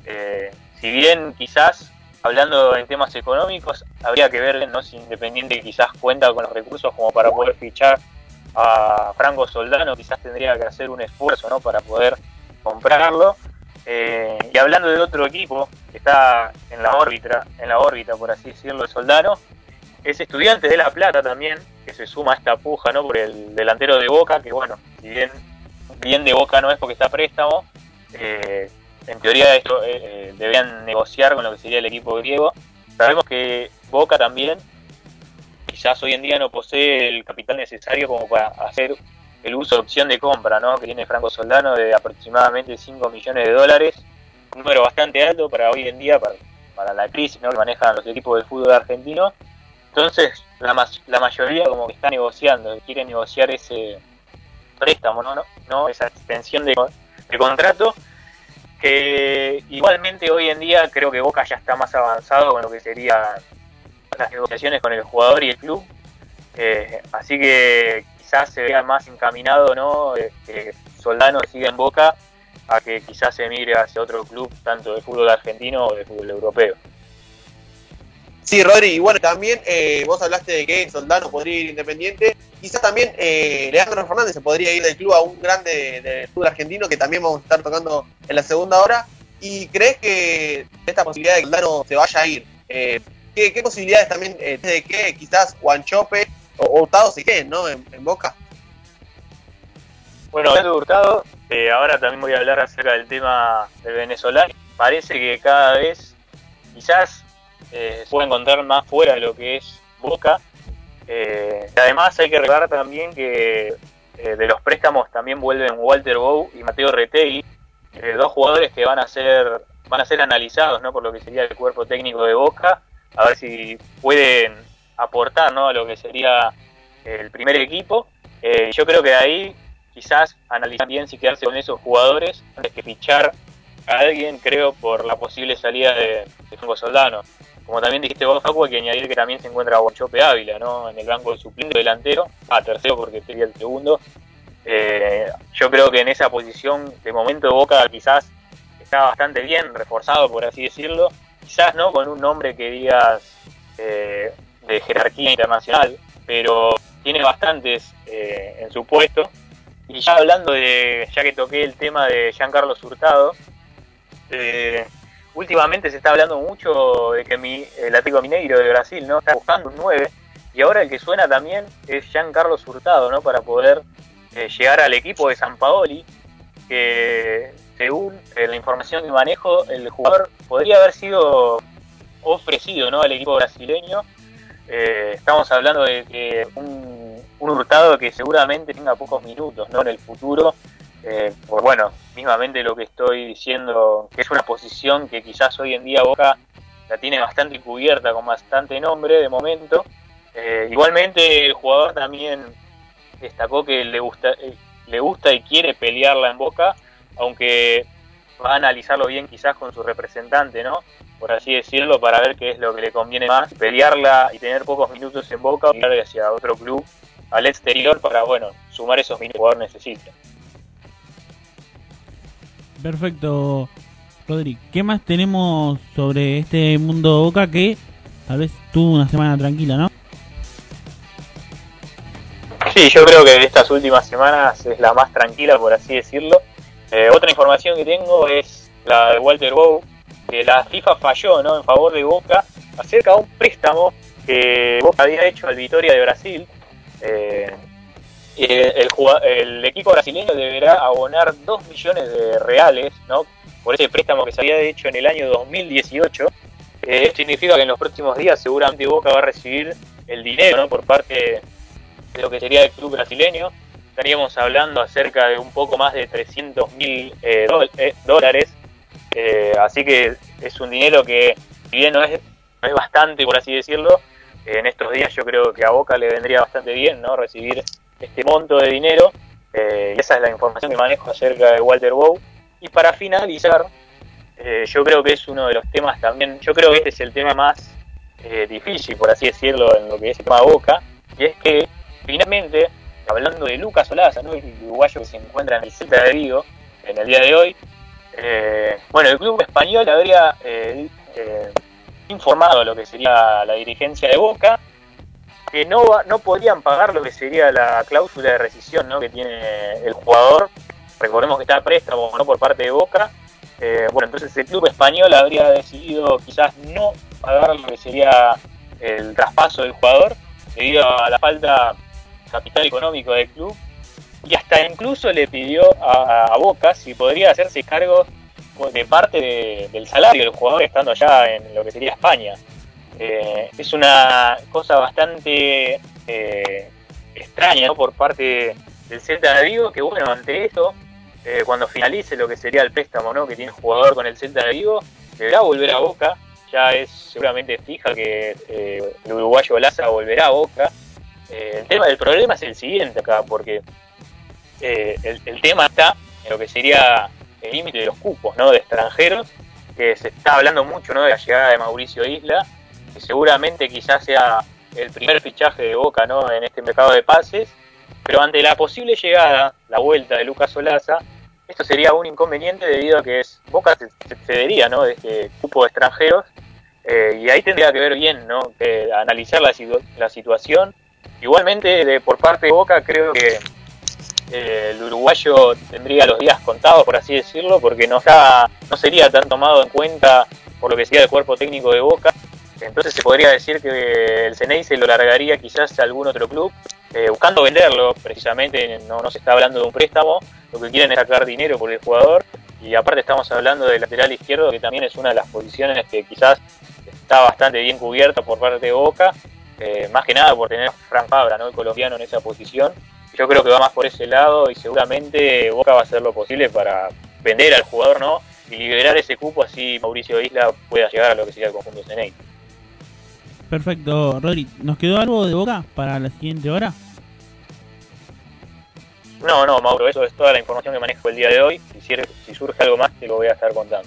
Eh, si bien quizás, hablando en temas económicos, habría que ver ¿no? si Independiente quizás cuenta con los recursos como para poder fichar a Franco Soldano, quizás tendría que hacer un esfuerzo ¿no? para poder comprarlo. Eh, y hablando de otro equipo que está en la órbita, en la órbita por así decirlo, de Soldano, es estudiante de La Plata también, que se suma a esta puja ¿no? por el delantero de Boca, que bueno, si bien, bien de Boca no es porque está a préstamo, eh, en teoría esto eh, eh, deberían negociar con lo que sería el equipo griego. Sabemos que Boca también quizás hoy en día no posee el capital necesario como para hacer el uso de opción de compra, ¿no? Que tiene Franco Soldano de aproximadamente 5 millones de dólares, un número bastante alto para hoy en día, para, para la crisis ¿no? que manejan los equipos del fútbol argentino. Entonces, la, mas- la mayoría como que está negociando, quiere negociar ese préstamo, ¿no? ¿No? ¿No? Esa extensión de, de contrato, que igualmente hoy en día creo que Boca ya está más avanzado con lo que serían las negociaciones con el jugador y el club. Eh, así que quizás se vea más encaminado, ¿no? Que Soldano siga en Boca a que quizás se mire hacia otro club, tanto de fútbol argentino o de fútbol europeo. Sí, Rodri, y bueno, también eh, vos hablaste de que Soldano podría ir independiente. Quizás también eh, Leandro Fernández se podría ir del club a un grande del fútbol argentino que también vamos a estar tocando en la segunda hora. ¿Y crees que esta posibilidad de que Soldano se vaya a ir? eh, ¿qué, posibilidades también eh, de que quizás Guanchope O Hurtado sí que, ¿no? En, Boca. Bueno, hablando de Hurtado, eh, ahora también voy a hablar acerca del tema del venezolano. Parece que cada vez quizás eh, se puede encontrar más fuera de lo que es Boca. Eh, además hay que recordar también que de los préstamos también vuelven Walter Bow y Mateo Retegui, dos jugadores que van a ser van a ser analizados ¿no? por lo que sería el cuerpo técnico de Boca, a ver si pueden aportar ¿no? a lo que sería el primer equipo. Eh, yo creo que de ahí quizás analizar bien si quedarse con esos jugadores antes que fichar a alguien, creo, por la posible salida de, de Soldano. Como también dijiste vos, Facu, hay que añadir que también se encuentra Bonchope Ávila, ¿no? En el banco de suplente delantero, a tercero porque sería el segundo. Eh, yo creo que en esa posición, de momento, Boca quizás está bastante bien, reforzado, por así decirlo. Quizás no con un nombre que digas eh, de jerarquía internacional, pero tiene bastantes eh, en su puesto. Y ya hablando de, ya que toqué el tema de Giancarlo Hurtado, eh, últimamente se está hablando mucho de que mi, el Atlético Mineiro de Brasil no está buscando un 9 y ahora el que suena también es Giancarlo Hurtado, ¿no? Para poder eh, llegar al equipo de San Paoli, que según eh, la información que manejo, el jugador podría haber sido ofrecido, ¿no? Al equipo brasileño. Eh, estamos hablando de que un, hurtado que seguramente tenga pocos minutos, ¿no? En el futuro eh, por bueno, mismamente lo que estoy diciendo, que es una posición que quizás hoy en día Boca la tiene bastante cubierta, con bastante nombre de momento. Igualmente el jugador también destacó que le gusta, le gusta y quiere pelearla en Boca, aunque va a analizarlo bien quizás con su representante, ¿no? Por así decirlo, para ver qué es lo que le conviene más, pelearla y tener pocos minutos en Boca o ir hacia otro club al exterior para, bueno, sumar esos minutos que el jugador necesita. Perfecto, Rodri. ¿Qué más tenemos sobre este mundo Boca que tal vez tuvo una semana tranquila, no? Sí, yo creo que de estas últimas semanas es la más tranquila, por así decirlo. Eh, otra información que tengo es la de Walter Bow, que la FIFA falló ¿no? en favor de Boca acerca de un préstamo que Boca había hecho al Vitoria de Brasil. Eh, el, el, el, equipo brasileño deberá abonar 2 millones de reales ¿no? por ese préstamo que se había hecho en el año 2018. Eh, esto significa que en los próximos días seguramente Boca va a recibir el dinero ¿no? por parte de lo que sería el club brasileño. Estaríamos hablando acerca de un poco más de 300 mil eh, eh, dólares. así que es un dinero que, si bien no es, no es bastante, por así decirlo, en estos días yo creo que a Boca le vendría bastante bien no recibir este monto de dinero. Eh, y esa es la información que manejo acerca de Walter Bow. Y para finalizar, eh, yo creo que es uno de los temas también, yo creo que este es el tema más eh, difícil, por así decirlo, en lo que es el tema Boca, y es que finalmente, hablando de Lucas Olaza, ¿no? el uruguayo que se encuentra en el Celta de Vigo en el día de hoy, bueno, el club español habría informado lo que sería la dirigencia de Boca, que no, no podrían pagar lo que sería la cláusula de rescisión ¿no? que tiene el jugador. Recordemos que está a préstamo ¿no? por parte de Boca. Eh, bueno, entonces el club español habría decidido quizás no pagar lo que sería el traspaso del jugador debido a la falta capital económico del club. Y hasta incluso le pidió a, Boca si podría hacerse cargo de parte de, del salario del jugador estando allá en lo que sería España. Eh, es una cosa bastante eh, extraña por parte del Celta de Vigo, que bueno, ante esto, eh, cuando finalice lo que sería el préstamo ¿no? que tiene el jugador con el Celta de Vigo, deberá volver a Boca, ya es seguramente fija que el uruguayo Laza volverá a Boca. El tema del problema es el siguiente acá, porque el, el, tema está en lo que sería el límite de los cupos ¿no? de extranjeros, que se está hablando mucho ¿no? de la llegada de Mauricio Isla, que seguramente quizás sea el primer fichaje de Boca ¿no? en este mercado de pases, pero ante la posible llegada, la vuelta de Lucas Solaza, esto sería un inconveniente debido a que es, Boca se, cedería ¿no? de este grupo de extranjeros eh, y ahí tendría que ver bien, ¿no? que analizar la, situ la situación. Igualmente, de, por parte de Boca, creo que eh, el uruguayo tendría los días contados, por así decirlo, porque no, está, no sería tan tomado en cuenta por lo que sería el cuerpo técnico de Boca. Entonces se podría decir que el Ceney se lo largaría quizás a algún otro club, eh, buscando venderlo precisamente, no, no se está hablando de un préstamo, lo que quieren es sacar dinero por el jugador y aparte estamos hablando del lateral izquierdo que también es una de las posiciones que quizás está bastante bien cubierta por parte de Boca, eh, más que nada por tener a Fran Fabra, ¿no? el colombiano en esa posición. Yo creo que va más por ese lado y seguramente Boca va a hacer lo posible para vender al jugador no y liberar ese cupo así Mauricio Isla pueda llegar a lo que sería el conjunto Ceney. Perfecto, Rodri. ¿Nos quedó algo de boca para la siguiente hora? No, no, Mauro, eso es toda la información que manejo el día de hoy. Si, si surge algo más, te lo voy a estar contando.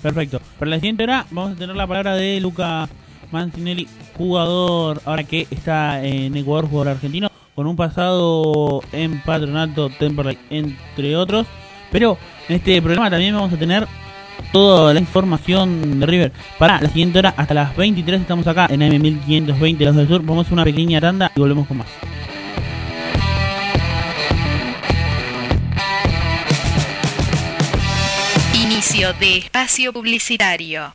Perfecto. Para la siguiente hora vamos a tener la palabra de Luca Mancinelli, jugador ahora que está en Ecuador, jugador argentino, con un pasado en Patronato, Temperley, entre otros. Pero en este programa también vamos a tener toda la información de River. Para la siguiente hora, hasta las 23 estamos acá en M1520 Los del Sur. Vamos a una pequeña tanda y volvemos con más. Inicio de espacio publicitario.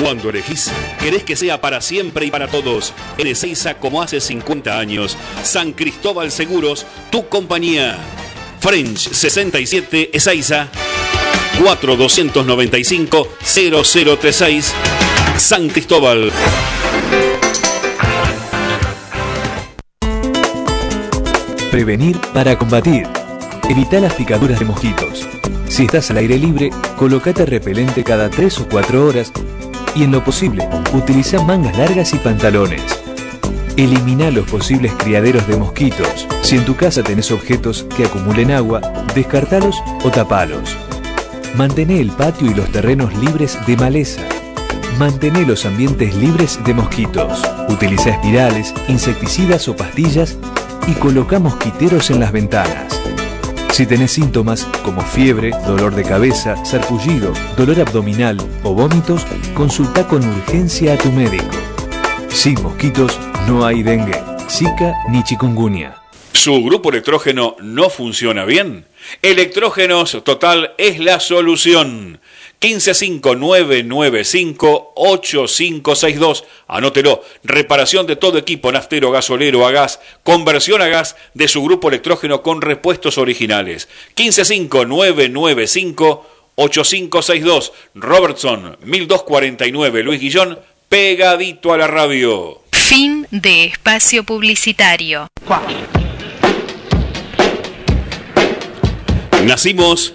Cuando elegís, querés que sea para siempre y para todos. En Ezeiza, como hace 50 años. San Cristóbal Seguros, tu compañía. French 67 Ezeiza 4295 0036 San Cristóbal. Prevenir para combatir. Evita las picaduras de mosquitos. Si estás al aire libre, colocate repelente cada 3 o 4 horas y en lo posible, utiliza mangas largas y pantalones. Elimina los posibles criaderos de mosquitos. Si en tu casa tenés objetos que acumulen agua, descartalos o tapalos. Mantén el patio y los terrenos libres de maleza. Mantén los ambientes libres de mosquitos. Utiliza espirales, insecticidas o pastillas y coloca mosquiteros en las ventanas. Si tenés síntomas como fiebre, dolor de cabeza, sarpullido, dolor abdominal o vómitos, consulta con urgencia a tu médico. Sin mosquitos no hay dengue, zika ni chikungunya. ¿Su grupo electrógeno no funciona bien? Electrógenos Total es la solución. 1559958562. Anótelo. Reparación de todo equipo naftero, gasolero a gas, conversión a gas de su grupo electrógeno con repuestos originales. 1559958562. Robertson 1249 Luis Guillón, pegadito a la radio. Fin de espacio publicitario. Nacimos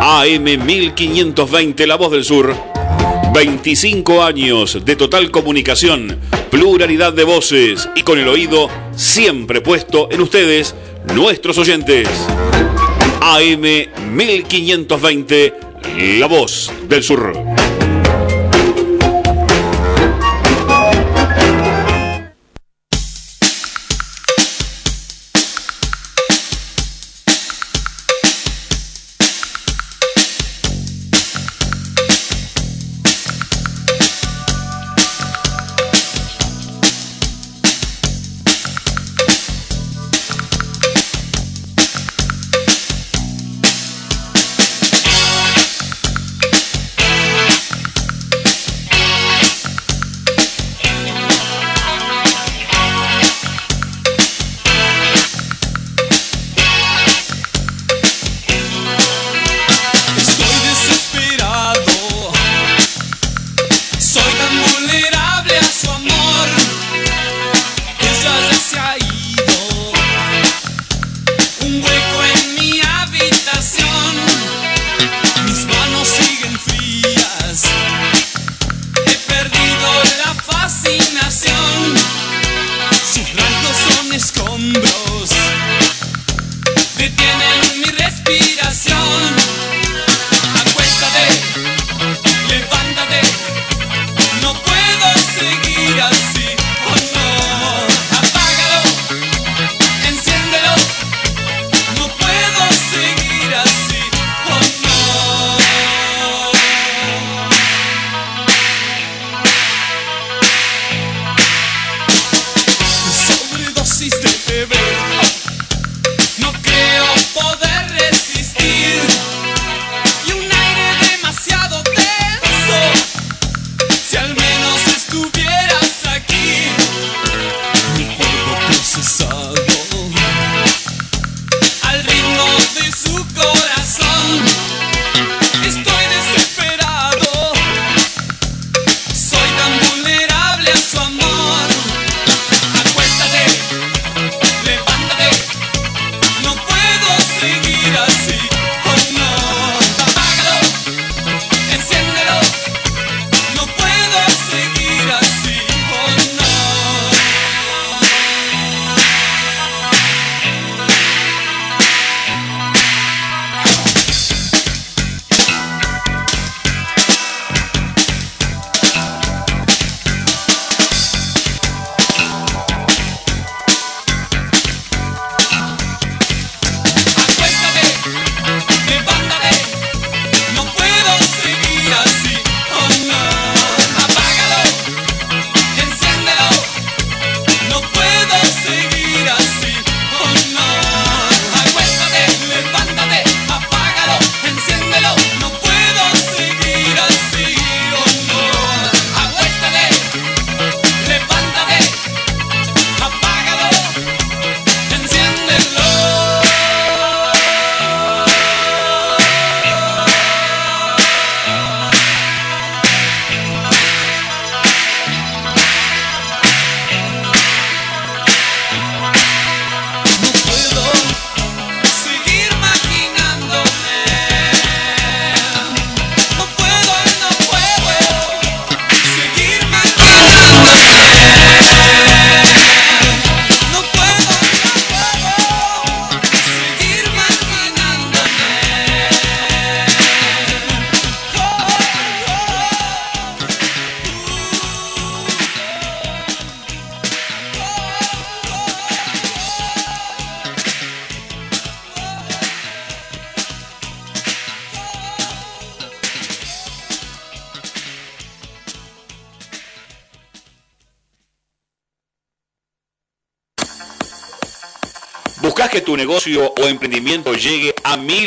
AM1520, La Voz del Sur. 25 años de total comunicación, pluralidad de voces y con el oído siempre puesto en ustedes, nuestros oyentes. AM 1520, La Voz del Sur.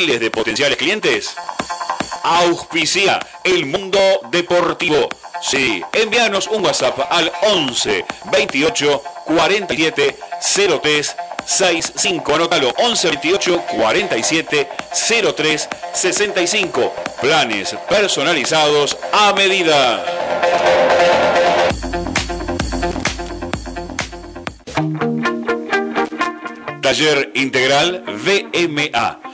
de potenciales clientes? Auspicia el mundo deportivo. Sí, envíanos un WhatsApp al 11 28 47 03 65. Anótalo 11 28 47 03 65. Planes personalizados a medida. Taller Integral VMA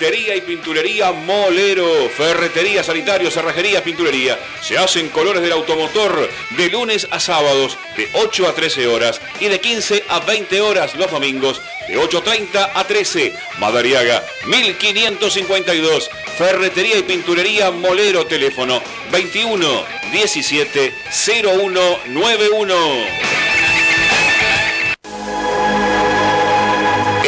Ferretería y pinturería Molero. Ferretería, sanitario, cerrajería, pinturería. Se hacen colores del automotor de lunes a sábados de 8 a 13 horas y de 15 a 20 horas los domingos de 8.30 a 13. Madariaga 1552. Ferretería y pinturería Molero. Teléfono 21 17 0191.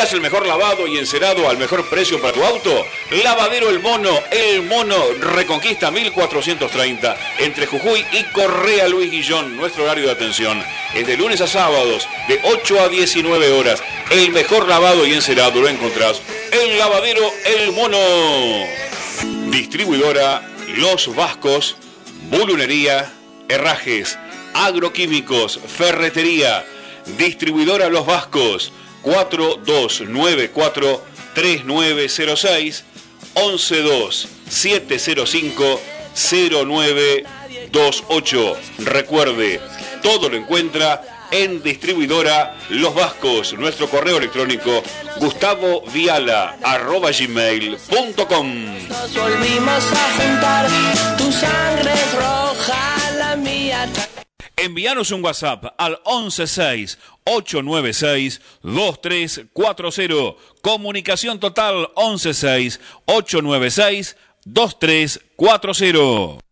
¿Buscas el mejor lavado y encerado al mejor precio para tu auto? Lavadero El Mono, El Mono Reconquista 1430, entre Jujuy y Correa Luis Guillón. Nuestro horario de atención es de lunes a sábados, de 8 a 19 horas. El mejor lavado y encerado lo encontrás en Lavadero El Mono. Distribuidora Los Vascos, Bulunería, Herrajes, Agroquímicos, Ferretería. Distribuidora Los Vascos. 4294 3906 112 705 0928. Recuerde, todo lo encuentra en distribuidora Los Vascos. Nuestro correo electrónico gustavo viala arroba gmail.com. Nos volvimos a juntar. Tu sangre es roja, la mía. Envíanos un WhatsApp al 116-896-2340. Comunicación total 116-896-2340.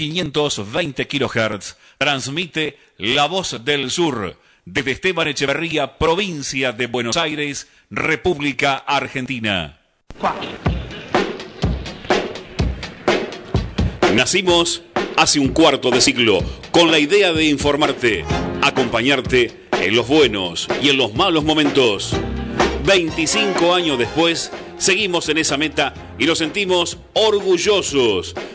1520 kHz transmite La Voz del Sur desde Esteban Echeverría, provincia de Buenos Aires, República Argentina. Nacimos hace un cuarto de siglo con la idea de informarte, acompañarte en los buenos y en los malos momentos. 25 años después, seguimos en esa meta y nos sentimos orgullosos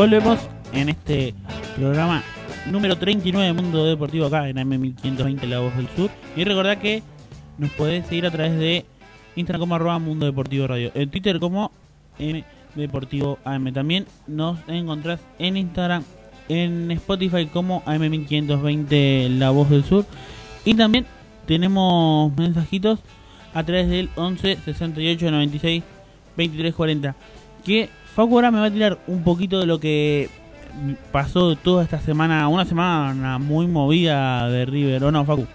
Volvemos en este programa número 39 de Mundo Deportivo acá en AM1520 La Voz del Sur. Y recordad que nos podés seguir a través de Instagram como arroba Mundo Deportivo Radio. En Twitter como M Deportivo AM. También nos encontrás en Instagram, en Spotify como AM1520 La Voz del Sur. Y también tenemos mensajitos a través del 11 68 96 23 40. Que Facu ahora me va a tirar un poquito de lo que pasó toda esta semana, una semana muy movida de River, ¿o no, Facu?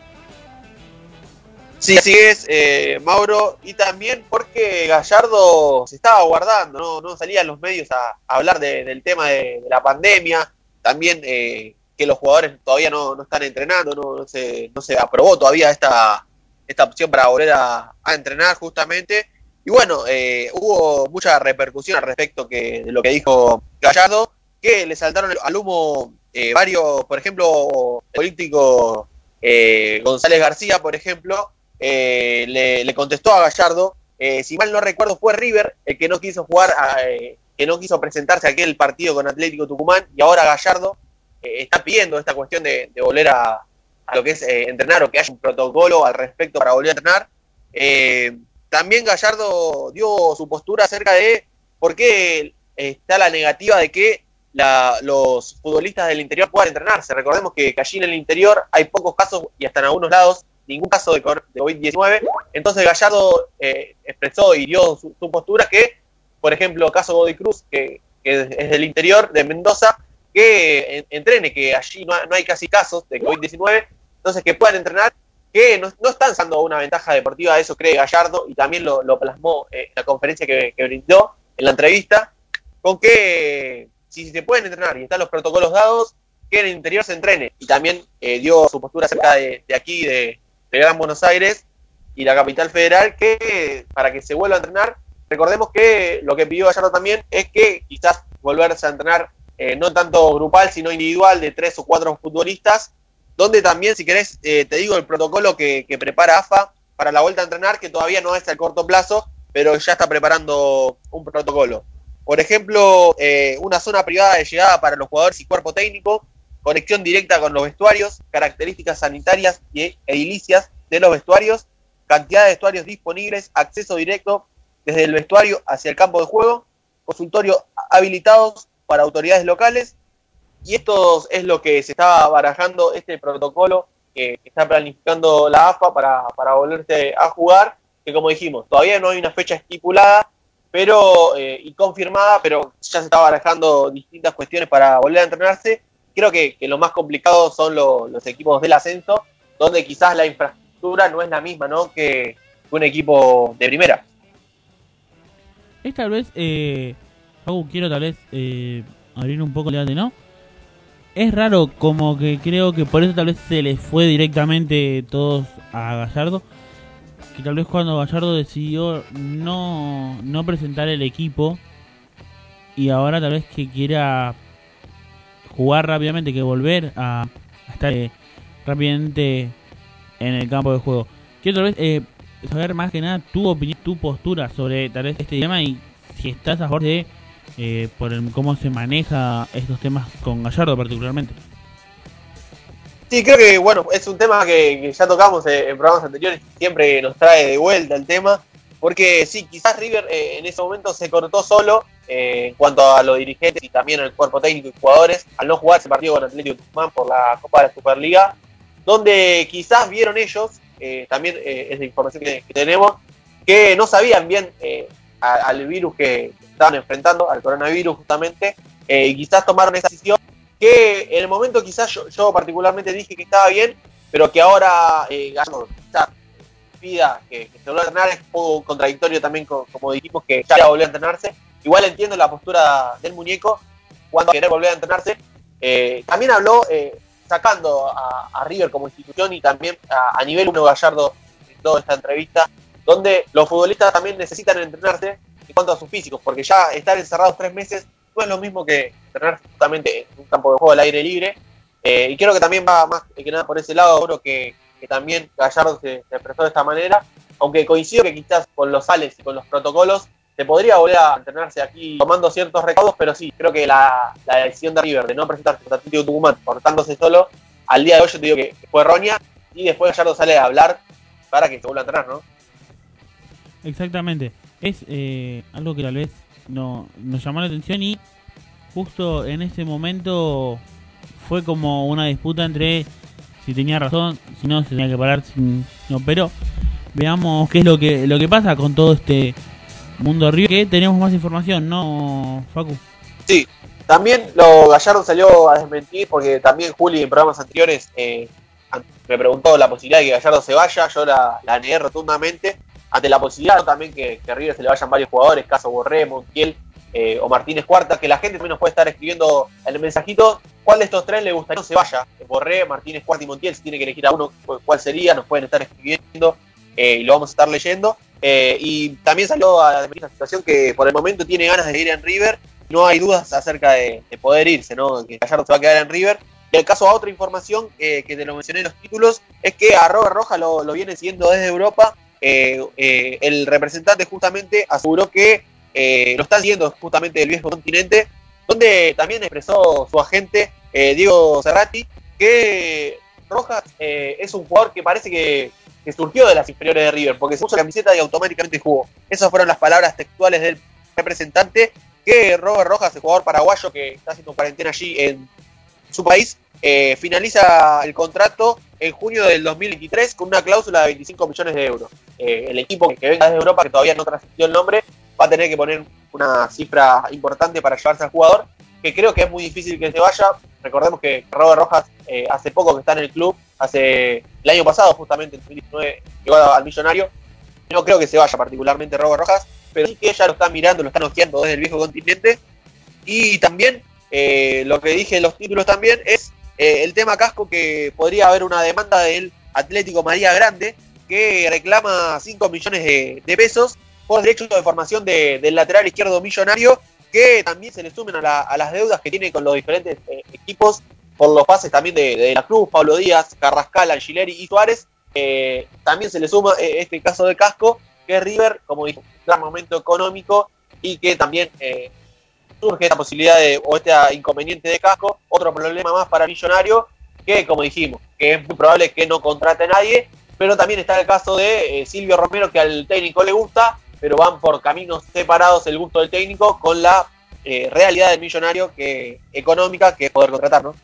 Sí, así es, eh, Mauro, y también porque Gallardo se estaba guardando, no, no salía en los medios a, hablar de- del tema de, la pandemia, también eh, que los jugadores todavía no, están entrenando, no, no se, no se aprobó todavía esta, esta opción para volver a entrenar justamente. Y bueno, eh, hubo mucha repercusión al respecto que, lo que dijo Gallardo, que le saltaron al humo eh, varios, por ejemplo, político eh, González García, por ejemplo, eh, le, contestó a Gallardo, eh, si mal no recuerdo fue River el que no quiso jugar, a, eh, que no quiso presentarse a aquel partido con Atlético Tucumán, y ahora Gallardo está pidiendo esta cuestión de, volver a, a lo que es entrenar o que haya un protocolo al respecto para volver a entrenar. Eh, también Gallardo dio su postura acerca de por qué está la negativa de que la- los futbolistas del interior puedan entrenarse. Recordemos que allí en el interior hay pocos casos y hasta en algunos lados ningún caso de cor- de COVID-19. Entonces Gallardo eh, expresó y dio su, postura que, por ejemplo, caso Godoy Cruz, que, que es, del interior de Mendoza, que en- entrene, que allí no, no hay casi casos de COVID-19, entonces que puedan entrenar, que no, están dando una ventaja deportiva, eso cree Gallardo, y también lo, plasmó eh, en la conferencia que, brindó, en la entrevista, con que si se pueden entrenar y están los protocolos dados, que en el interior se entrene. Y también eh, dio su postura acerca de, de aquí, de, de Gran Buenos Aires y la capital federal, que para que se vuelva a entrenar, recordemos que lo que pidió Gallardo también es que quizás volverse a entrenar eh, no tanto grupal, sino individual, de tres o cuatro futbolistas, donde también, si querés, eh, te digo el protocolo que, prepara AFA para la vuelta a entrenar, que todavía no es a corto plazo, pero ya está preparando un protocolo. Por ejemplo, eh, una zona privada de llegada para los jugadores y cuerpo técnico, conexión directa con los vestuarios, características sanitarias y edilicias de los vestuarios, cantidad de vestuarios disponibles, acceso directo desde el vestuario hacia el campo de juego, consultorios habilitados para autoridades locales, y esto es lo que se está barajando, este protocolo que está planificando la AFA para, para volverse a jugar, que como dijimos, todavía no hay una fecha estipulada, pero eh, y confirmada, pero ya se está barajando distintas cuestiones para volver a entrenarse. Creo que, que lo más complicado son lo- los equipos del ascenso, donde quizás la infraestructura no es la misma ¿no? que un equipo de primera. Es tal vez, eh, quiero tal vez eh, abrir un poco el debate, ¿no? Es raro, como que creo que por eso tal vez se les fue directamente todos a Gallardo. Que tal vez cuando Gallardo decidió no, no presentar el equipo y ahora tal vez que quiera jugar rápidamente, que volver a, estar eh, rápidamente en el campo de juego. Quiero tal vez eh, saber más que nada tu opinión, tu postura sobre tal vez este tema y si estás a favor de eh, por el- cómo se maneja estos temas con Gallardo particularmente. Sí, creo que bueno, es un tema que, ya tocamos en programas anteriores, siempre nos trae de vuelta el tema, porque sí, quizás River eh, en ese momento se cortó solo eh, en cuanto a los dirigentes y también el cuerpo técnico y jugadores, al no jugar ese partido con Atlético Tucumán por la Copa de la Superliga, donde quizás vieron ellos, eh, también es la información que, tenemos, que no sabían bien al virus que estaban enfrentando, al coronavirus justamente, eh, y quizás tomaron esa decisión que en el momento quizás yo, particularmente dije que estaba bien, pero que ahora eh, pida que, se vuelva a entrenar es un poco contradictorio también, co- como dijimos que ya volvió a entrenarse. Igual entiendo la postura del muñeco cuando querer volver a entrenarse. Eh, también habló eh, sacando a, River como institución y también a nivel uno Gallardo en toda esta entrevista, donde los futbolistas también necesitan entrenarse en cuanto a sus físicos, porque ya estar encerrados tres meses no es lo mismo que entrenar justamente en un campo de juego al aire libre. Eh, y creo que también va más que nada por ese lado, creo que, también Gallardo se, se expresó de esta manera, aunque coincido que quizás con los sales y con los protocolos se podría volver a entrenarse aquí tomando ciertos recaudos, pero sí, creo que la, la decisión de River de no presentarse contra Atlético Tucumán portándose solo, al día de hoy yo te digo que fue errónea y después Gallardo sale a hablar para que se vuelva a entrenar, ¿no? Exactamente. Es eh, algo que tal vez no, nos llamó la atención y justo en ese momento fue como una disputa entre si tenía razón, si no se tenía que parar, si no, pero veamos qué es lo que lo que pasa con todo este mundo río que tenemos más información, ¿no, Facu? Sí, también lo Gallardo salió a desmentir porque también Juli en programas anteriores eh, me preguntó la posibilidad de que Gallardo se vaya, yo la, la negué rotundamente ante la posibilidad también que, a River se le vayan varios jugadores, caso Borré, Montiel eh, o Martínez Cuarta, que la gente también nos puede estar escribiendo en el mensajito cuál de estos tres le gustaría que no se vaya, Borré, Martínez Cuarta y Montiel, si tiene que elegir a uno cu- cuál sería, nos pueden estar escribiendo eh, y lo vamos a estar leyendo. Eh, y también salió a la situación que por el momento tiene ganas de ir en River no hay dudas acerca de, de poder irse, ¿no? Que Gallardo se va a quedar en River. Y el caso a otra información eh, que te lo mencioné en los títulos es que a Robert Roja lo, lo viene siguiendo desde Europa. Eh, eh, el representante justamente aseguró que eh, lo está siguiendo justamente del viejo continente, donde también expresó su agente Diego Cerrati que Rojas es un jugador que parece que, que surgió de las inferiores de River, porque se puso la camiseta y automáticamente jugó. Esas fueron las palabras textuales del representante que Robert Rojas, el jugador paraguayo que está haciendo cuarentena allí en su país, eh, finaliza el contrato en junio del 2023 con una cláusula de 25 millones de euros. Eh, el equipo que venga desde Europa, que todavía no transmitió el nombre, va a tener que poner una cifra importante para llevarse al jugador, que creo que es muy difícil que se vaya. Recordemos que Robert Rojas eh, hace poco que está en el club, hace el año pasado justamente, en 2019, llegó al millonario. No creo que se vaya particularmente Robert Rojas, pero sí que ya lo están mirando, lo están ojeando desde el viejo continente. Y también, eh, lo que dije en los títulos también, es eh, el tema casco que podría haber una demanda del Atlético María Grande que reclama 5 millones de, pesos por derecho de formación de- del lateral izquierdo millonario que también se le sumen a, la- a las deudas que tiene con los diferentes eh, equipos por los pases también de, la Cruz, Pablo Díaz, Carrascal, Angileri y Suárez. Eh, también se le suma este caso de casco que River, como dije, un momento económico y que también surge esta posibilidad de, o este inconveniente de casco, otro problema más para Millonario, que como dijimos, que es muy probable que no contrate a nadie, pero también está el caso de eh, Silvio Romero, que al técnico le gusta, pero van por caminos separados el gusto del técnico con la eh, realidad del millonario que económica que es poder contratar, ¿no?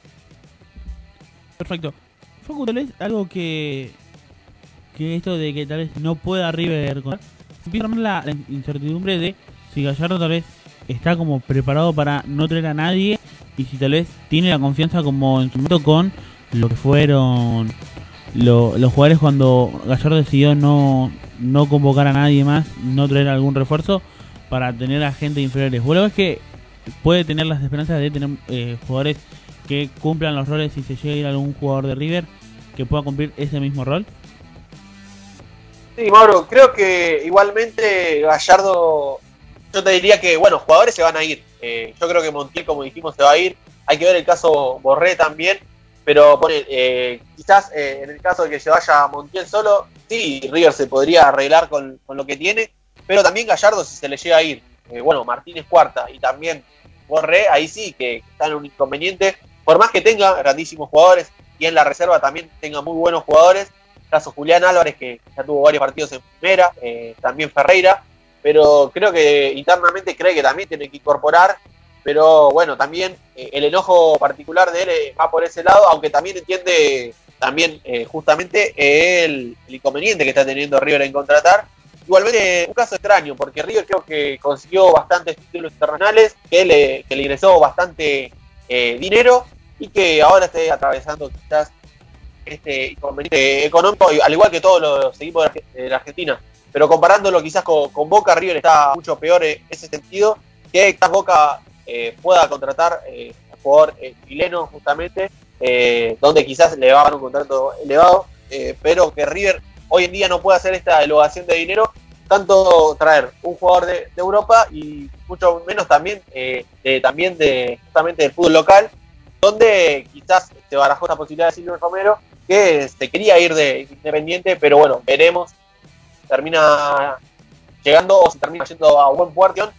Perfecto. Facu, tal vez algo que. que esto de que tal vez no pueda River. con- Empieza a armar la, la incertidumbre de si Gallardo tal vez está como preparado para no traer a nadie y si tal vez tiene la confianza como en su momento con lo que fueron lo- los jugadores cuando Gallardo decidió no, no convocar a nadie más, no traer algún refuerzo para tener a gente inferiores. Bueno, es que puede tener las esperanzas de tener eh, jugadores que cumplan los roles si se llega a ir algún jugador de River que pueda cumplir ese mismo rol. Sí, Mauro, creo que igualmente Gallardo, yo te diría que, bueno, jugadores se van a ir. Eh, yo creo que Montiel, como dijimos, se va a ir. Hay que ver el caso Borré también, pero eh, quizás eh, en el caso de que se vaya Montiel solo, sí, River se podría arreglar con, con lo que tiene, pero también Gallardo si se le llega a ir. Eh, bueno, Martínez cuarta y también Borré, ahí sí que está en un inconveniente. Por más que tenga grandísimos jugadores y en la reserva también tenga muy buenos jugadores, caso Julián Álvarez, que ya tuvo varios partidos en primera, eh, también Ferreira, pero creo que internamente cree que también tiene que incorporar, pero bueno, también eh, el enojo particular de él va por ese lado, aunque también entiende también eh, justamente el, el inconveniente que está teniendo River en contratar. Igualmente, un caso extraño, porque River creo que consiguió bastantes títulos internacionales, que le, que le ingresó bastante eh, dinero y que ahora esté atravesando quizás este inconveniente económico, al igual que todos los equipos de la Argentina. Pero comparándolo quizás con, Boca, River está mucho peor en ese sentido, que quizás Boca eh, pueda contratar eh, a jugador eh, chileno justamente, eh, donde quizás le va a un contrato elevado, eh, pero que River hoy en día no puede hacer esta elevación de dinero, tanto traer un jugador de, Europa y mucho menos también, eh, de- también de justamente del fútbol local, donde quizás se barajó la posibilidad de Silvio Romero, que se quería ir de Independiente, pero bueno, veremos. Termina llegando o se termina yendo a buen puerto,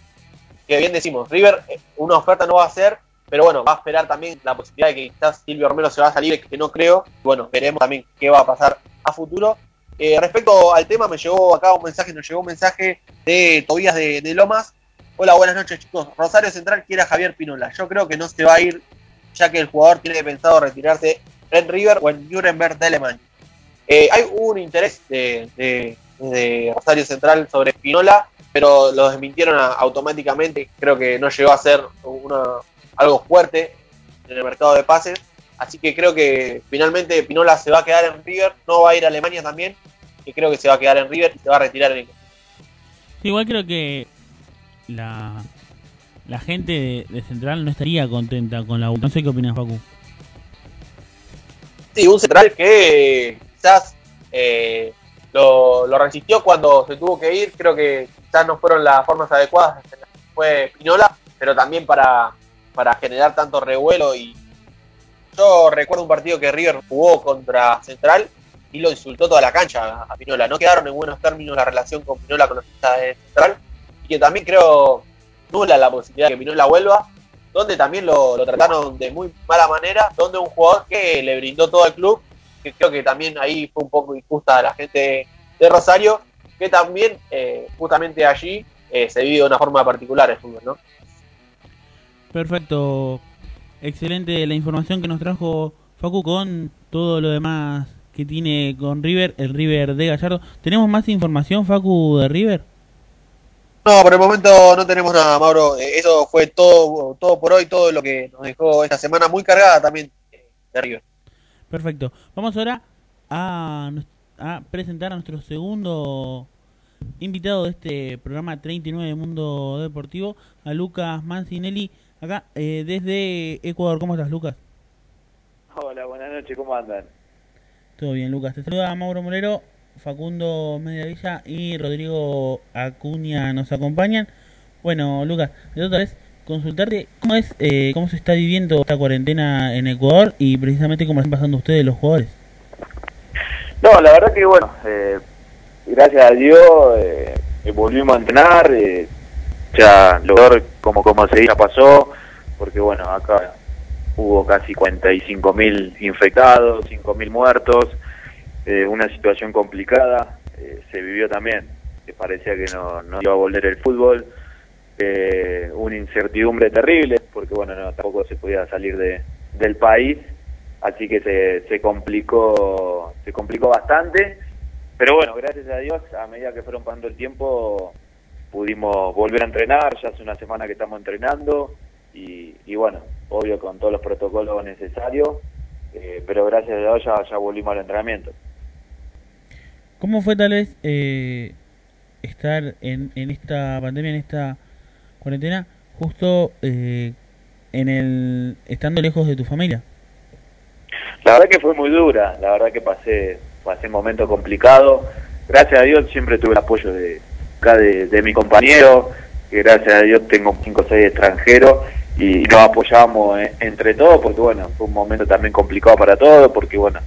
que bien decimos, River eh, una oferta no va a hacer, pero bueno, va a esperar también la posibilidad de que quizás Silvio Romero se va a salir, que no creo. Bueno, veremos también qué va a pasar a futuro. Eh, respecto al tema, me llegó acá un mensaje, nos llegó un mensaje de Tobías de, Lomas. Hola, buenas noches chicos. Rosario Central quiere a Javier Pinola. Yo creo que no se va a ir, ya que el jugador tiene pensado retirarse en River o en Nuremberg de Alemania. Eh, hay un interés de- de Rosario Central sobre Pinola, pero lo desmintieron a- automáticamente. Creo que no llegó a ser una, algo fuerte en el mercado de pases. Así que creo que finalmente Pinola se va a quedar en River, no va a ir a Alemania también, y creo que se va a quedar en River y se va a retirar en el igual creo que la, la gente de, de Central no estaría contenta con la U. No sé qué opinas, Facu. Sí, un central que quizás eh, lo, lo resistió cuando se tuvo que ir. Creo que quizás no fueron las formas adecuadas. Fue Pinola, pero también para, para generar tanto revuelo. Y yo recuerdo un partido que River jugó contra Central y lo insultó toda la cancha a Pinola. No quedaron en buenos términos la relación con Pinola con los de Central. Y que también creo nula la posibilidad de que Pinola vuelva donde también lo, lo trataron de muy mala manera, donde un jugador que le brindó todo al club, que creo que también ahí fue un poco injusta a la gente de Rosario, que también eh, justamente allí eh, se vive de una forma particular el fútbol, ¿no? Perfecto. Excelente la información que nos trajo Facu con todo lo demás que tiene con River, el River de Gallardo. ¿Tenemos más información, Facu, de River? No, por el momento no tenemos nada, Mauro. Eh, Eso fue todo, todo por hoy, todo lo que nos dejó esta semana muy cargada también de River. Perfecto. Vamos ahora a, a presentar a nuestro segundo invitado de este programa 39 de Mundo Deportivo, a Lucas Mancinelli, acá eh, desde Ecuador. ¿Cómo estás, Lucas? Hola, buenas noches, ¿cómo andan? Todo bien, Lucas. Te saluda Mauro Molero, Facundo Mediavilla y Rodrigo Acuña nos acompañan. Bueno, Lucas, de otra vez consultarte cómo es, eh, cómo se está viviendo esta cuarentena en Ecuador y precisamente cómo están pasando ustedes los jugadores. No, la verdad que bueno, eh, gracias a Dios eh, eh, volvimos a entrenar, eh, ya lo como como se ya pasó, porque bueno, acá hubo casi 45 mil infectados, 5 mil muertos, eh, una situación complicada, se vivió también, que parecía que no, no iba a volver el fútbol, eh, una incertidumbre terrible, porque bueno, no, tampoco se podía salir de, del país, así que se, se complicó se complicó bastante. Pero bueno gracias a Dios a medida que fueron pasando el tiempo pudimos volver a entrenar ya hace una semana que estamos entrenando y, y bueno obvio con todos los protocolos necesarios eh, pero gracias a Dios ya, ya volvimos al entrenamiento. ¿Cómo fue tal vez eh, estar en, en esta pandemia, en esta cuarentena, justo eh, en el estando lejos de tu familia? La verdad que fue muy dura, la verdad que pasé pasé momentos complicados. Gracias a Dios siempre tuve el apoyo de acá de, mi compañero, que gracias a Dios tengo cinco o seis extranjeros y nos apoyamos eh, entre todos porque bueno, fue un momento también complicado para todos porque bueno,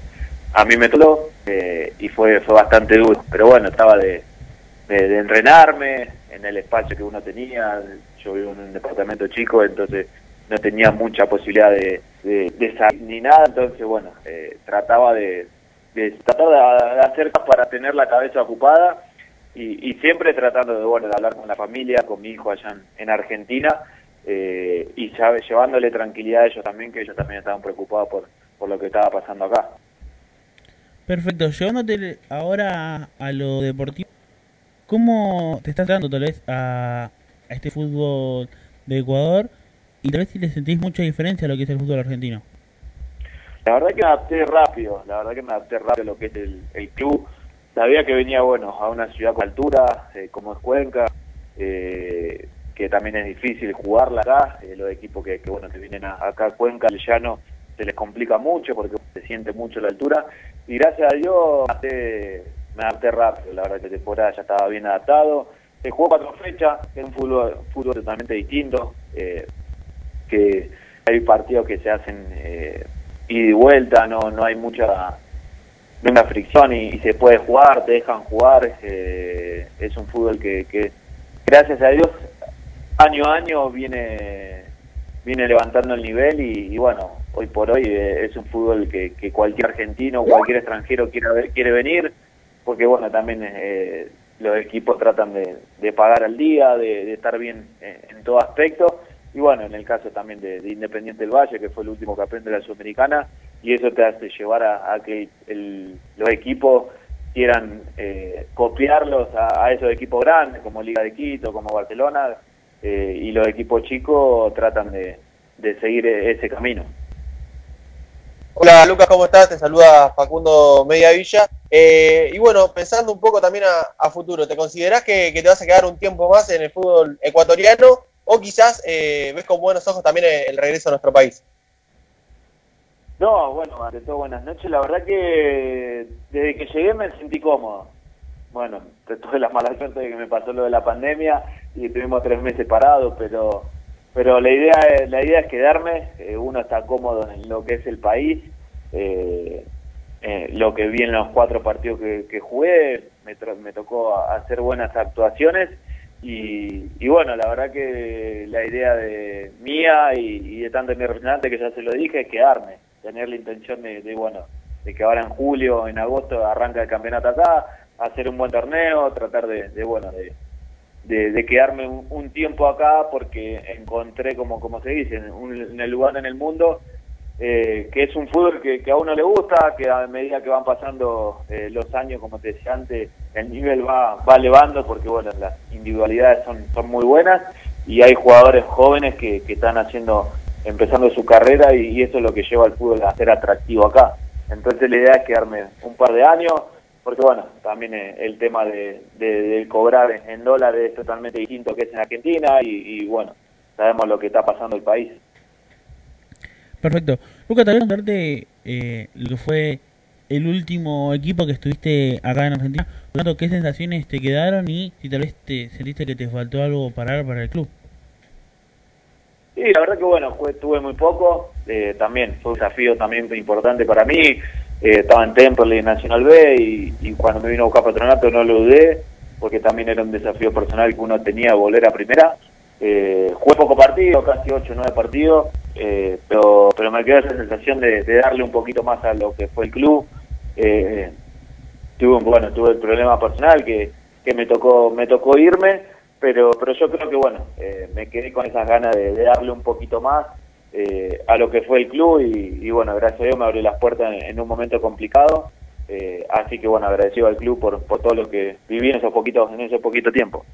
a mí me tocó eh, y fue fue bastante duro, pero bueno, estaba de, de, de entrenarme en el espacio que uno tenía, yo vivo en un departamento chico, entonces no tenía mucha posibilidad de, de, salir ni nada, entonces bueno, eh, trataba de, de tratar de, hacer para tener la cabeza ocupada y, y siempre tratando de bueno de hablar con la familia, con mi hijo allá en, en Argentina eh, y ya- llevándole tranquilidad a ellos también, que ellos también estaban preocupados por, por lo que estaba pasando acá. Perfecto, llevándote ahora a lo deportivo, ¿cómo te estás dando tal vez a, este fútbol de Ecuador? Y tal vez si le sentís mucha diferencia a lo que es el fútbol argentino. La verdad que me adapté rápido, la verdad que me adapté rápido a lo que es el, el club. Sabía que venía, bueno, a una ciudad con altura, eh, como es Cuenca, eh, que también es difícil jugarla acá. eh, los equipos que, que, bueno, que vienen a- acá a Cuenca, al llano, se les complica mucho porque se siente mucho la altura. Y gracias a Dios me me adapté rápido, la verdad que temporada ya estaba bien adaptado. Se jugó cuatro fechas, es un fútbol, fútbol totalmente distinto. eh, que hay partidos que se hacen eh, ida y vuelta, no, no hay mucha una fricción y, se puede jugar, te dejan jugar, eh, es un fútbol que, que gracias a Dios año a año viene viene levantando el nivel y, bueno, hoy por hoy eh, es un fútbol que, que cualquier argentino cualquier extranjero quiere, quiere venir, porque bueno, también eh, los equipos tratan de, pagar al día, de, estar bien eh, en todo aspecto. Y bueno, en el caso también de, de Independiente del Valle, que fue el último campeón de la Sudamericana, y eso te hace llevar a, que el- los equipos quieran eh, copiarlos a, esos equipos grandes, como Liga de Quito, como Barcelona, eh, y los equipos chicos tratan de, seguir e- ese camino. Hola Lucas, ¿cómo estás? Te saluda Facundo Mediavilla. Eh, y bueno, pensando un poco también a, futuro, ¿te considerás que, te vas a quedar un tiempo más en el fútbol ecuatoriano o quizás eh, ves con buenos ojos también el, el regreso a nuestro país? No, bueno, ante todo buenas noches. La verdad que desde que llegué me sentí cómodo. Bueno, tuve la mala suerte de que me pasó lo de la pandemia y estuvimos tres meses parados, pero pero la idea es, la idea es quedarme. Eh, uno está cómodo en lo que es el país. Eh, eh, lo que vi en los cuatro partidos que, jugué, me, me tocó hacer buenas actuaciones y, y bueno, la verdad que la idea de mía y, y de tanto de mi representante que ya se lo dije es quedarme, tener la intención de, de, bueno, de que ahora en julio, en agosto arranca el campeonato acá, hacer un buen torneo, tratar de, de bueno, de, de, quedarme un, un tiempo acá porque encontré, como, como se dice, un- el lugar en el mundo eh, que es un fútbol que, a uno le gusta, que a medida que van pasando eh, los años, como te decía antes, el nivel va, va elevando porque bueno, las individualidades son, son muy buenas y hay jugadores jóvenes que, que están haciendo, empezando su carrera y eso es lo que lleva al fútbol a ser atractivo acá. Entonces la idea es quedarme un par de años, porque bueno, también eh, el tema de, de- del cobrar en dólares es totalmente distinto que es en Argentina y, y bueno, sabemos lo que está pasando el país. Perfecto. Luca, tal vez contarte eh, lo que fue el último equipo que estuviste acá en Argentina. Por tanto, ¿qué sensaciones te quedaron y si tal vez te sentiste que te faltó algo parar para el club? Sí, la verdad que bueno, tuve muy poco, eh, también fue un desafío también importante para mí, eh, estaba en Temperley en Nacional B y, cuando me vino a buscar Patronato no lo dudé, porque también era un desafío personal que uno tenía volver a primera. Eh, jugué poco partido, casi 8 o 9 partidos, eh, pero, pero me quedó esa sensación de, darle un poquito más a lo que fue el club. Eh, tuve bueno tuve el problema personal que, que me tocó me tocó irme pero pero yo creo que bueno eh, me quedé con esas ganas de darle un poquito más eh, a lo que fue el club y, bueno gracias a Dios me abrió las puertas en, un momento complicado eh, así que bueno agradecido al club por, por todo lo que viví en esos poquitos en ese poquito tiempo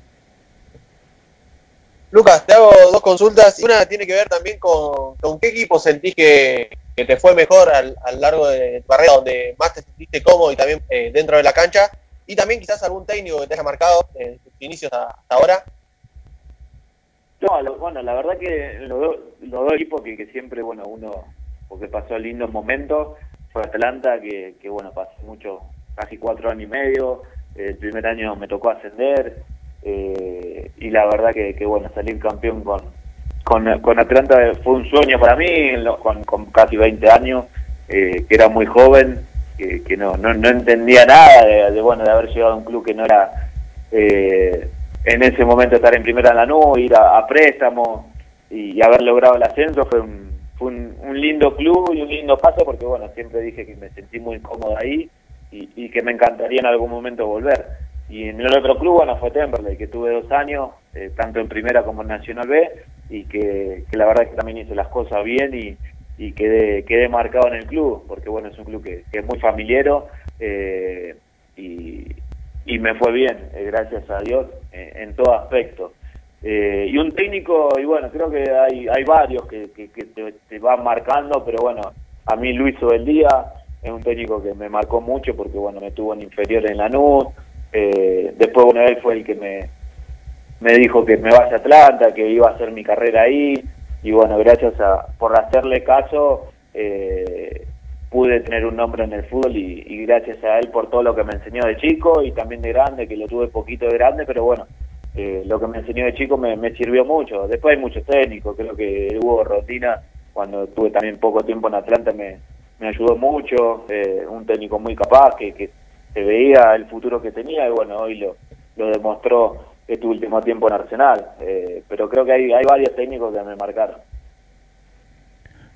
Lucas, te hago dos consultas. Una tiene que ver también con, con qué equipo sentís que, que te fue mejor al, a lo largo de tu carrera, donde más te sentiste cómodo y también eh, dentro de la cancha. Y también quizás algún técnico que te haya marcado en tus inicios hasta ahora. No, lo- bueno, la verdad que los, dos- los dos equipos que, siempre, bueno, uno, porque pasó lindos momentos, fue Atlanta, que, que bueno, pasé mucho, casi cuatro años y medio, el primer año me tocó ascender, eh, y la verdad que, que bueno, salir campeón con, con, con Atlanta fue un sueño para mí, lo- con, casi 20 años, eh, que era muy joven, que, que no, no, no entendía nada de, de, bueno, de haber llegado a un club que no era... Eh, en ese momento estar en primera en la nube, ir a, a préstamo y, haber logrado el ascenso fue un, fue un, lindo club y un lindo paso porque bueno, siempre dije que me sentí muy cómodo ahí y, y que me encantaría en algún momento volver. Y en el otro club, bueno, fue Temperley, que tuve dos años, eh, tanto en primera como en Nacional B, y que, la verdad que también hice las cosas bien y, y quedé, quedé marcado en el club, porque bueno, es un club que, que es muy familiero eh, y, y me fue bien, eh, gracias a Dios, eh, en todo aspecto. Eh, y un técnico, y bueno, creo que hay, hay varios que, que, te van marcando, pero bueno, a mí Luis Día es un técnico que me marcó mucho porque bueno, me tuvo en inferior en Lanús, eh, después bueno, él fue el que me, me dijo que me vaya a Atlanta, que iba a hacer mi carrera ahí, y bueno, gracias a, por hacerle caso, eh, pude tener un nombre en el fútbol y, gracias a él por todo lo que me enseñó de chico y también de grande, que lo tuve poquito de grande, pero bueno, eh, lo que me enseñó de chico me, me sirvió mucho. Después hay muchos técnicos, creo que Hugo Rotina, cuando tuve también poco tiempo en Atlanta, me, me ayudó mucho, eh, un técnico muy capaz, que, que se veía el futuro que tenía y bueno, hoy lo, lo demostró este último tiempo en Arsenal. Eh, pero creo que hay, hay varios técnicos que me marcaron.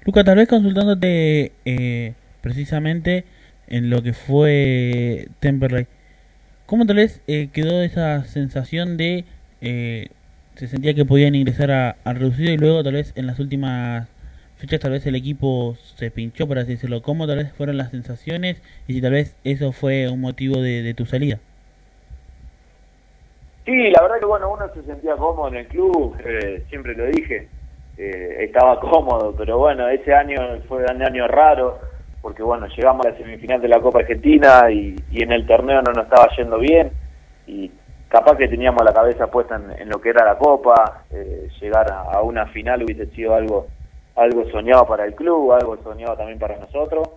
Luca, tal vez consultándote eh, precisamente en lo que fue Temperley, ¿cómo tal vez eh, quedó esa sensación de eh, se sentía que podían ingresar a, a reducido y luego tal vez en las últimas fechas tal vez el equipo se pinchó, por así decirlo? ¿Cómo tal vez fueron las sensaciones y si tal vez eso fue un motivo de, de tu salida? Sí, la verdad que bueno, uno se sentía cómodo en el club, eh, siempre lo dije, eh, estaba cómodo, pero bueno, ese año fue un año raro, porque bueno, llegamos a la semifinal de la Copa Argentina y, y en el torneo no nos estaba yendo bien, y capaz que teníamos la cabeza puesta en, lo que era la Copa, eh, llegar a, una final hubiese sido algo, algo soñado para el club, algo soñado también para nosotros,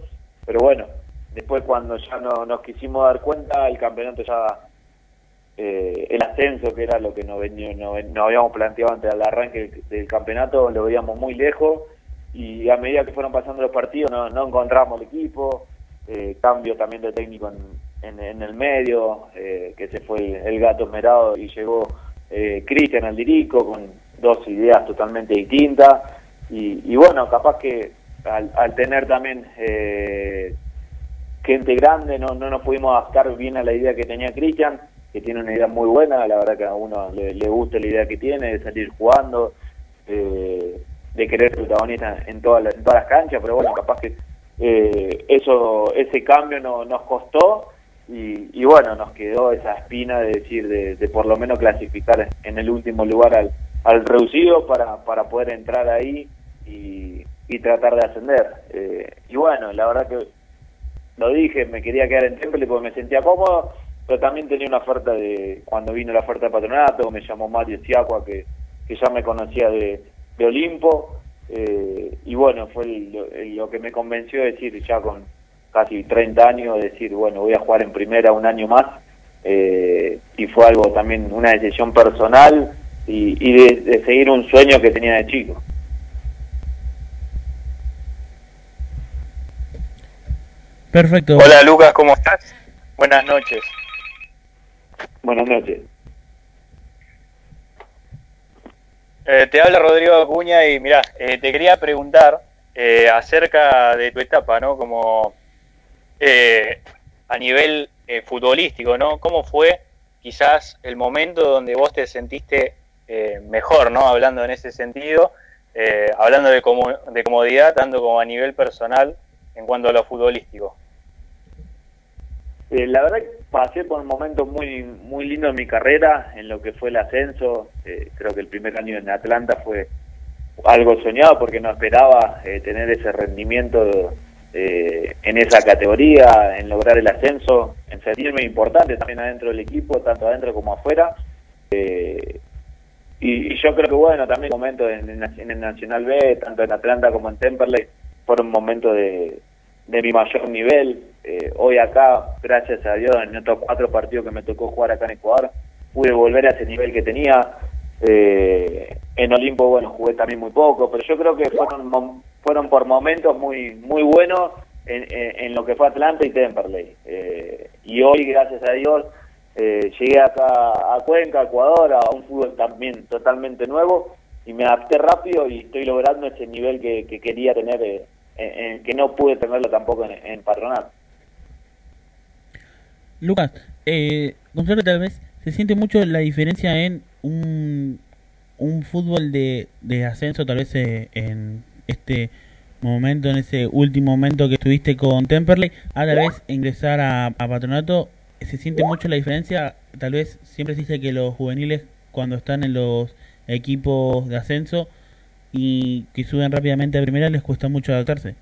pero bueno, después cuando ya no, nos quisimos dar cuenta, el campeonato ya eh, el ascenso, que era lo que nos, nos, nos habíamos planteado antes del arranque del, campeonato, lo veíamos muy lejos y a medida que fueron pasando los partidos no, no encontramos el equipo, eh, cambio también de técnico en, en, el medio, eh, que se fue el, gato esmerado y llegó eh, Cristian Aldirico con dos ideas totalmente distintas. Y, bueno, capaz que al, al tener también eh, gente grande no, no nos pudimos adaptar bien a la idea que tenía Cristian, que tiene una idea muy buena, la verdad que a uno le, le, gusta la idea que tiene de salir jugando, eh, de querer ser protagonista en, todas las- en todas las canchas, pero bueno, capaz que eh, eso ese cambio no, nos costó y, y bueno, nos quedó esa espina de decir, de, por lo menos clasificar en el último lugar al, al reducido para, para poder entrar ahí y, y tratar de ascender. Eh, y bueno, la verdad que lo dije, me quería quedar en Temple porque me sentía cómodo, pero también tenía una oferta de, cuando vino la oferta de patronato, me llamó Mario Siacua, que, que ya me conocía de, de Olimpo, eh, y bueno, fue el- lo, el- lo que me convenció de decir, ya con casi 30 años, decir, bueno, voy a jugar en primera un año más, eh, y fue algo también, una decisión personal y, y de, de seguir un sueño que tenía de chico. Perfecto. Hola Lucas, ¿cómo estás? Buenas noches. Buenas noches. Eh, te habla Rodrigo Acuña y mira, te quería preguntar eh, acerca de tu etapa, ¿no? Como eh, a nivel eh, futbolístico, ¿no? ¿Cómo fue quizás el momento donde vos te sentiste eh, mejor, ¿no? Hablando en ese sentido, eh, hablando de, de comodidad, tanto como a nivel personal en cuanto a lo futbolístico. Eh, la verdad que pasé por un momento muy muy lindo en mi carrera, en lo que fue el ascenso. Eh, creo que el primer año en Atlanta fue algo soñado porque no esperaba eh, tener ese rendimiento eh, en esa categoría, en lograr el ascenso, en sentirme importante también adentro del equipo, tanto adentro como afuera. Y, yo creo que bueno, también momentos en, en- en el Nacional B, tanto en Atlanta como en Temperley, fueron momentos de, de mi mayor nivel. Eh, hoy acá, gracias a Dios, en estos cuatro partidos que me tocó jugar acá en Ecuador, pude volver a ese nivel que tenía. Eh, en Olimpo, bueno, jugué también muy poco, pero yo creo que fueron fueron por momentos muy muy buenos en, en- lo que fue Atlanta y Temperley. Eh, y hoy, gracias a Dios, eh, llegué acá a Cuenca, Ecuador, a un fútbol también totalmente nuevo y me adapté rápido y estoy logrando ese nivel que, que quería tener, eh, en- que no pude tenerlo tampoco en, en. Lucas, eh, que tal vez se siente mucho la diferencia en un, un fútbol de, de ascenso, tal vez eh, en este momento, en ese último momento que estuviste con Temperley, a tal vez ingresar a, a Patronato, se siente mucho la diferencia, tal vez siempre se dice que los juveniles cuando están en los equipos de ascenso y que suben rápidamente a primera les cuesta mucho adaptarse.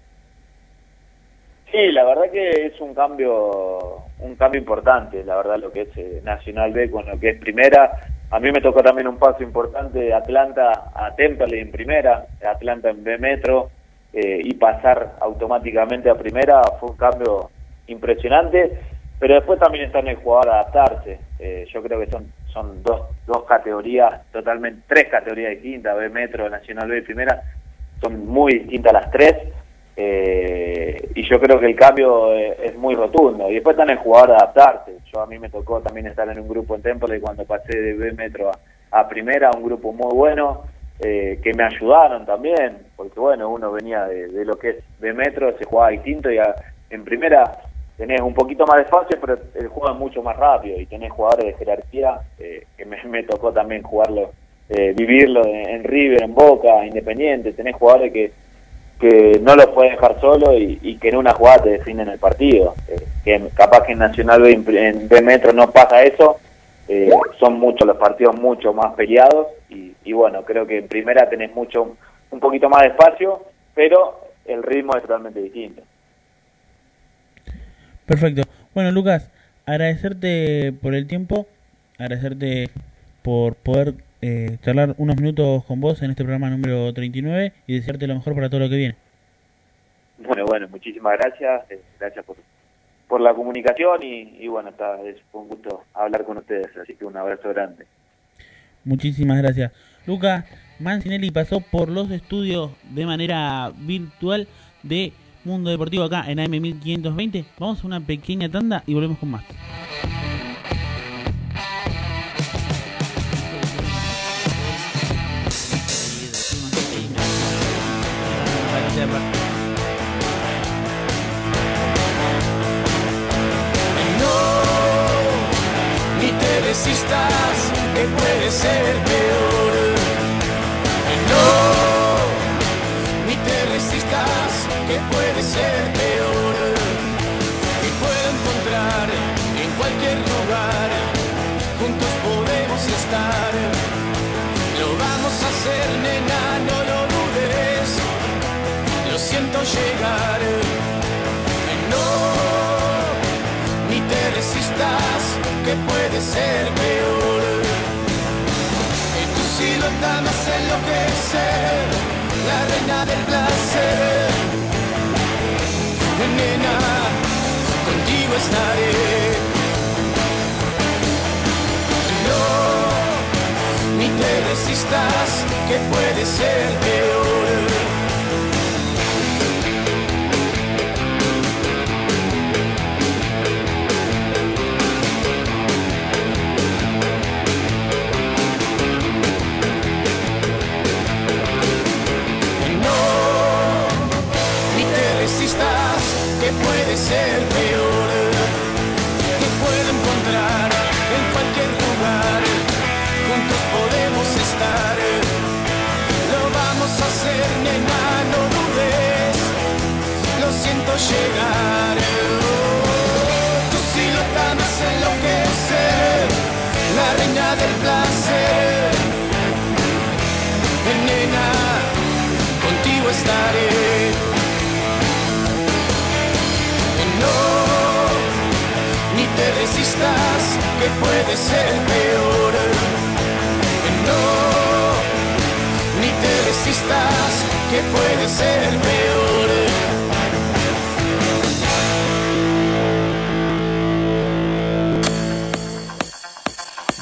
Sí, la verdad que es un cambio un cambio importante, la verdad, lo que es eh, Nacional B con lo que es primera. A mí me tocó también un paso importante de Atlanta a Temperley en primera, de Atlanta en B Metro, eh, y pasar automáticamente a primera fue un cambio impresionante, pero después también está en el jugador adaptarse. Eh, yo creo que son son dos, dos categorías totalmente, tres categorías distintas, B Metro, Nacional B y primera, son muy distintas las tres. Eh, y yo creo que el cambio eh, es muy rotundo. Y después está en el jugador adaptarse. Yo a mí me tocó también estar en un grupo en Temple cuando pasé de B Metro a, a Primera, un grupo muy bueno, eh, que me ayudaron también, porque bueno, uno venía de, de lo que es B Metro, se jugaba distinto y a- en Primera tenés un poquito más de espacio, pero el juego es mucho más rápido y tenés jugadores de jerarquía, eh, que me, me tocó también jugarlo, eh, vivirlo en, en River, en Boca, Independiente, tenés jugadores que que no lo puedes dejar solo y, y que en una jugada te definen el partido. Eh, que capaz que en Nacional B, en B Metro no pasa eso, eh, son muchos los partidos mucho más peleados y, y bueno, creo que en primera tenés mucho un poquito más de espacio, pero el ritmo es totalmente distinto. Perfecto. Bueno, Lucas, agradecerte por el tiempo, agradecerte por poder eh, charlar unos minutos con vos en este programa número 39 y desearte lo mejor para todo lo que viene. Bueno, bueno, muchísimas gracias, eh, gracias por, por la comunicación y, y bueno, está, es un gusto hablar con ustedes, así que un abrazo grande. Muchísimas gracias. Lucas Mancinelli pasó por los estudios de manera virtual de Mundo Deportivo acá en AM1520. Vamos a una pequeña tanda y volvemos con más. No, ni te desistas, que puede ser peor. No, ni te resistas, que puede ser peor. Y puedo encontrar en cualquier lugar. Tu silueta me hace enloquecer, la reina del placer. Nena, contigo estaré. No, ni te resistas, que puede ser peor. Ser peor. Te puedo encontrar en cualquier lugar, juntos podemos estar. Lo vamos a hacer, nena, no dudes, lo siento llegar. Oh, tu silueta me hace enloquecer, la reina del placer. Nena, contigo estaré. Resistas, que puede ser peor. No, ni te resistas, que puede ser peor.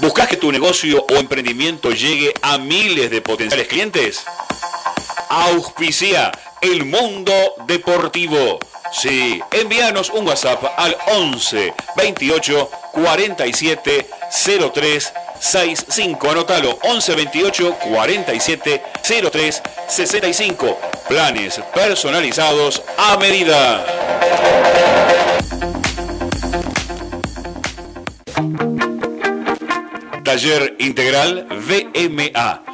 ¿Buscas que tu negocio o emprendimiento llegue a miles de potenciales clientes? Auspicia el mundo deportivo. Sí, envíanos un WhatsApp al 11 28 47 03 65. Anótalo 11 28 47 03 65. Planes personalizados a medida. Taller Integral VMA.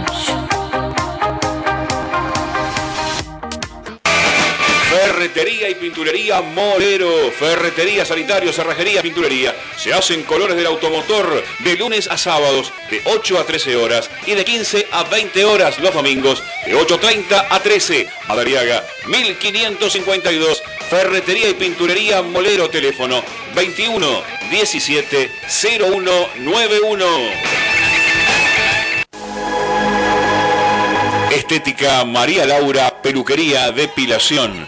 Ferretería y pinturería Morero. Ferretería, sanitario, cerrajería, pinturería. Se hacen colores del automotor de lunes a sábados de 8 a 13 horas y de 15 a 20 horas los domingos de 8.30 a 13. Madariaga 1552. Ferretería y pinturería Molero. Teléfono 21 17 0191. Estética María Laura, peluquería, depilación,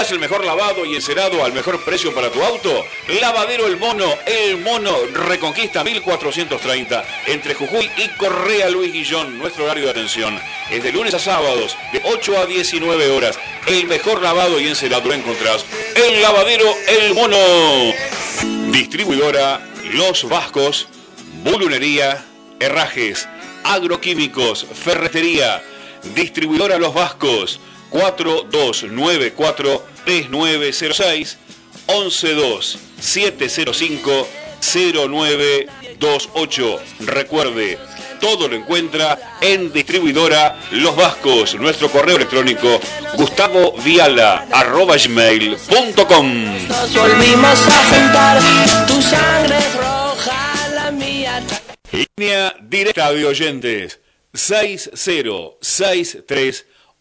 ¿Buscas el mejor lavado y encerado al mejor precio para tu auto? Lavadero El Mono, El Mono Reconquista 1430, entre Jujuy y Correa Luis Guillón. Nuestro horario de atención es de lunes a sábados, de 8 a 19 horas. El mejor lavado y encerado lo encontrás en Lavadero El Mono. Distribuidora Los Vascos, Bulunería, Herrajes, Agroquímicos, Ferretería. Distribuidora Los Vascos. 4294-3906 112-705-0928. Recuerde, todo lo encuentra en distribuidora Los Vascos. Nuestro correo electrónico gustavo viala arroba gmail.com. Nos volvimos a juntar, tu sangre es roja, la mía. Línea directa de oyentes 6063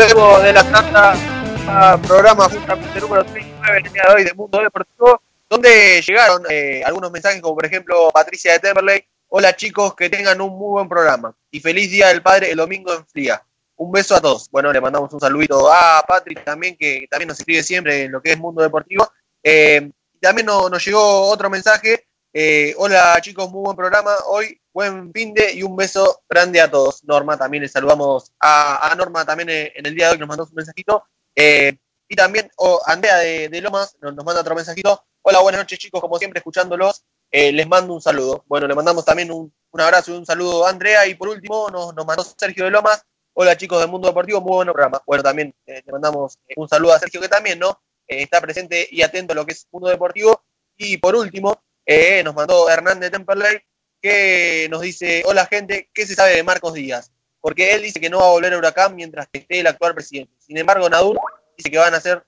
Volvemos de la tanda programa justamente número 39 el de hoy de Mundo Deportivo, donde llegaron eh, algunos mensajes como por ejemplo Patricia de Temperley, hola chicos, que tengan un muy buen programa y feliz Día del Padre el domingo en Fría. Un beso a todos. Bueno, le mandamos un saludito a Patrick también, que también nos escribe siempre en lo que es Mundo Deportivo. Eh, también no- nos llegó otro mensaje. Eh, hola chicos, muy buen programa. Hoy buen fin de y un beso grande a todos. Norma, también le saludamos a, Norma también eh, en el día de hoy, nos mandó un mensajito. Eh, y también oh, Andrea de, Lomas nos, manda otro mensajito. Hola, buenas noches chicos, como siempre escuchándolos. les mando un saludo. Bueno, le mandamos también un, un abrazo y un saludo a Andrea. Y por último nos, nos mandó Sergio de Lomas. Hola chicos del Mundo Deportivo, muy buen programa. Bueno, también le mandamos un saludo a Sergio que también, ¿no? Está presente y atento a lo que es Mundo Deportivo. Y por último, eh, nos mandó Hernán de Temperley que nos dice, hola gente, ¿qué se sabe de Marcos Díaz? Porque él dice que no va a volver a Huracán mientras que esté el actual presidente. Sin embargo, Nadur dice que van a hacer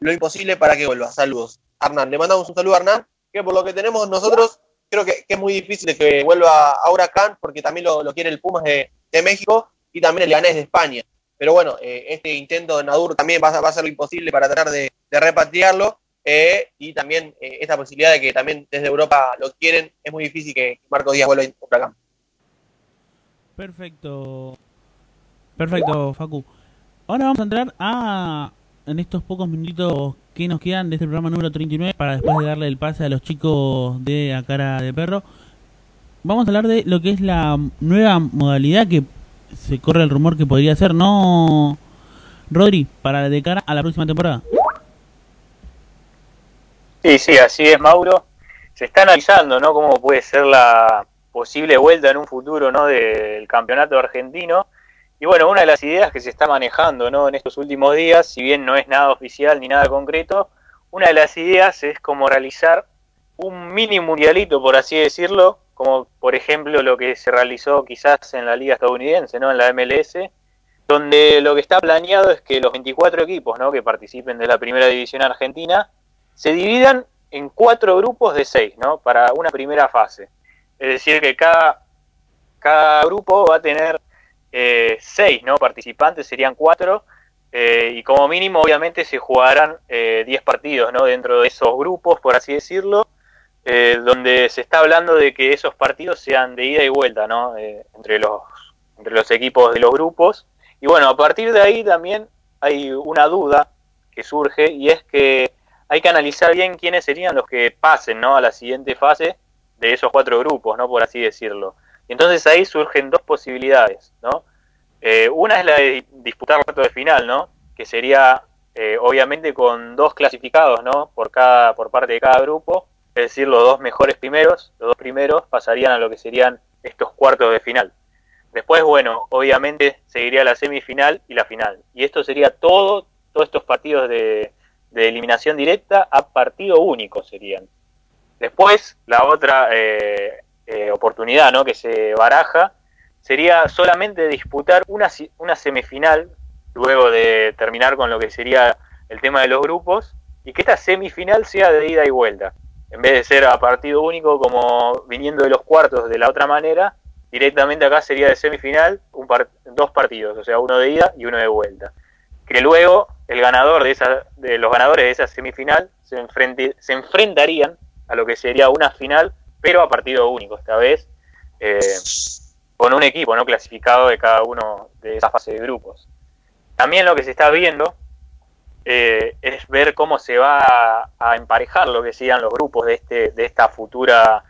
lo imposible para que vuelva. Saludos. Hernán, le mandamos un saludo a Hernán, que por lo que tenemos nosotros, creo que, es muy difícil que vuelva a Huracán, porque también lo, quiere el Pumas de, México y también el Leganés de España. Pero bueno, eh, este intento de Nadur también va, a- hacer lo imposible para tratar de repatriarlo. Eh, y también eh, esta posibilidad de que también desde Europa lo quieren, es muy difícil que Marcos Díaz vuelva a Huracán. Perfecto. Perfecto, Facu. Ahora vamos a entrar a en estos pocos minutitos que nos quedan de este programa número 39 para después de darle el pase a los chicos de A Cara de Perro. Vamos a hablar de lo que es la nueva modalidad que se corre el rumor que podría ser, ¿no, Rodri? Para de cara a la próxima temporada. Sí, sí, así es, Mauro. Se está analizando, ¿no? Cómo puede ser la posible vuelta en un futuro, ¿no? Del campeonato argentino. Y bueno, una de las ideas que se está manejando, ¿no? En estos últimos días, si bien no es nada oficial ni nada concreto, una de las ideas es como realizar un mini mundialito, por así decirlo, como por ejemplo lo que se realizó quizás en la liga estadounidense, ¿no? En la MLS, donde lo que está planeado es que los 24 equipos, ¿no? Que participen de la primera división argentina se dividan en cuatro grupos de seis, ¿no? Para una primera fase. Es decir, que cada, cada grupo va a tener eh, seis, ¿no? Participantes, serían cuatro, eh, y como mínimo, obviamente, se jugarán eh, 10 partidos, ¿no? Dentro de esos grupos, por así decirlo, eh, donde se está hablando de que esos partidos sean de ida y vuelta, ¿no? Eh, entre, los, entre los equipos de los grupos. Y bueno, a partir de ahí también hay una duda que surge, y es que hay que analizar bien quiénes serían los que pasen ¿no? a la siguiente fase de esos cuatro grupos, ¿no? por así decirlo. Y entonces ahí surgen dos posibilidades. ¿no? Eh, una es la de disputar el cuarto de final, ¿no? que sería eh, obviamente con dos clasificados ¿no? por, cada, por parte de cada grupo, es decir, los dos mejores primeros, los dos primeros pasarían a lo que serían estos cuartos de final. Después, bueno, obviamente seguiría la semifinal y la final. Y esto sería todo, todos estos partidos de, de eliminación directa a partido único serían. Después, la otra eh, eh, oportunidad ¿no? que se baraja sería solamente disputar una, una semifinal, luego de terminar con lo que sería el tema de los grupos, y que esta semifinal sea de ida y vuelta. En vez de ser a partido único como viniendo de los cuartos de la otra manera, directamente acá sería de semifinal un par- dos partidos, o sea, uno de ida y uno de vuelta que luego el ganador de esa, de los ganadores de esa semifinal se, enfrente, se enfrentarían a lo que sería una final, pero a partido único esta vez, eh, con un equipo no clasificado de cada uno de esa fase de grupos. También lo que se está viendo eh, es ver cómo se va a, emparejar lo que serían los grupos de este, de esta futura,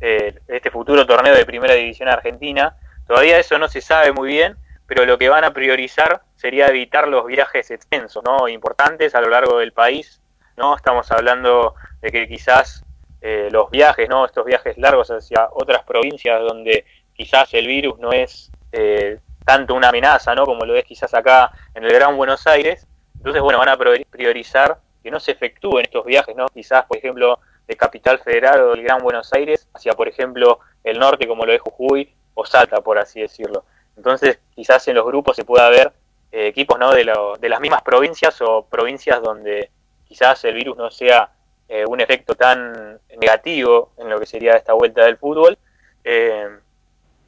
eh, este futuro torneo de primera división argentina. Todavía eso no se sabe muy bien, pero lo que van a priorizar sería evitar los viajes extensos, ¿no? importantes a lo largo del país, ¿no? Estamos hablando de que quizás eh, los viajes, ¿no? Estos viajes largos hacia otras provincias donde quizás el virus no es eh, tanto una amenaza, ¿no? Como lo es quizás acá en el Gran Buenos Aires. Entonces, bueno, van a priori- priorizar que no se efectúen estos viajes, ¿no? Quizás, por ejemplo, de Capital Federal o del Gran Buenos Aires hacia, por ejemplo, el norte como lo es Jujuy o Salta, por así decirlo. Entonces, quizás en los grupos se pueda ver eh, equipos ¿no? de, lo- de las mismas provincias o provincias donde quizás el virus no sea eh, un efecto tan negativo en lo que sería esta vuelta del fútbol. Eh,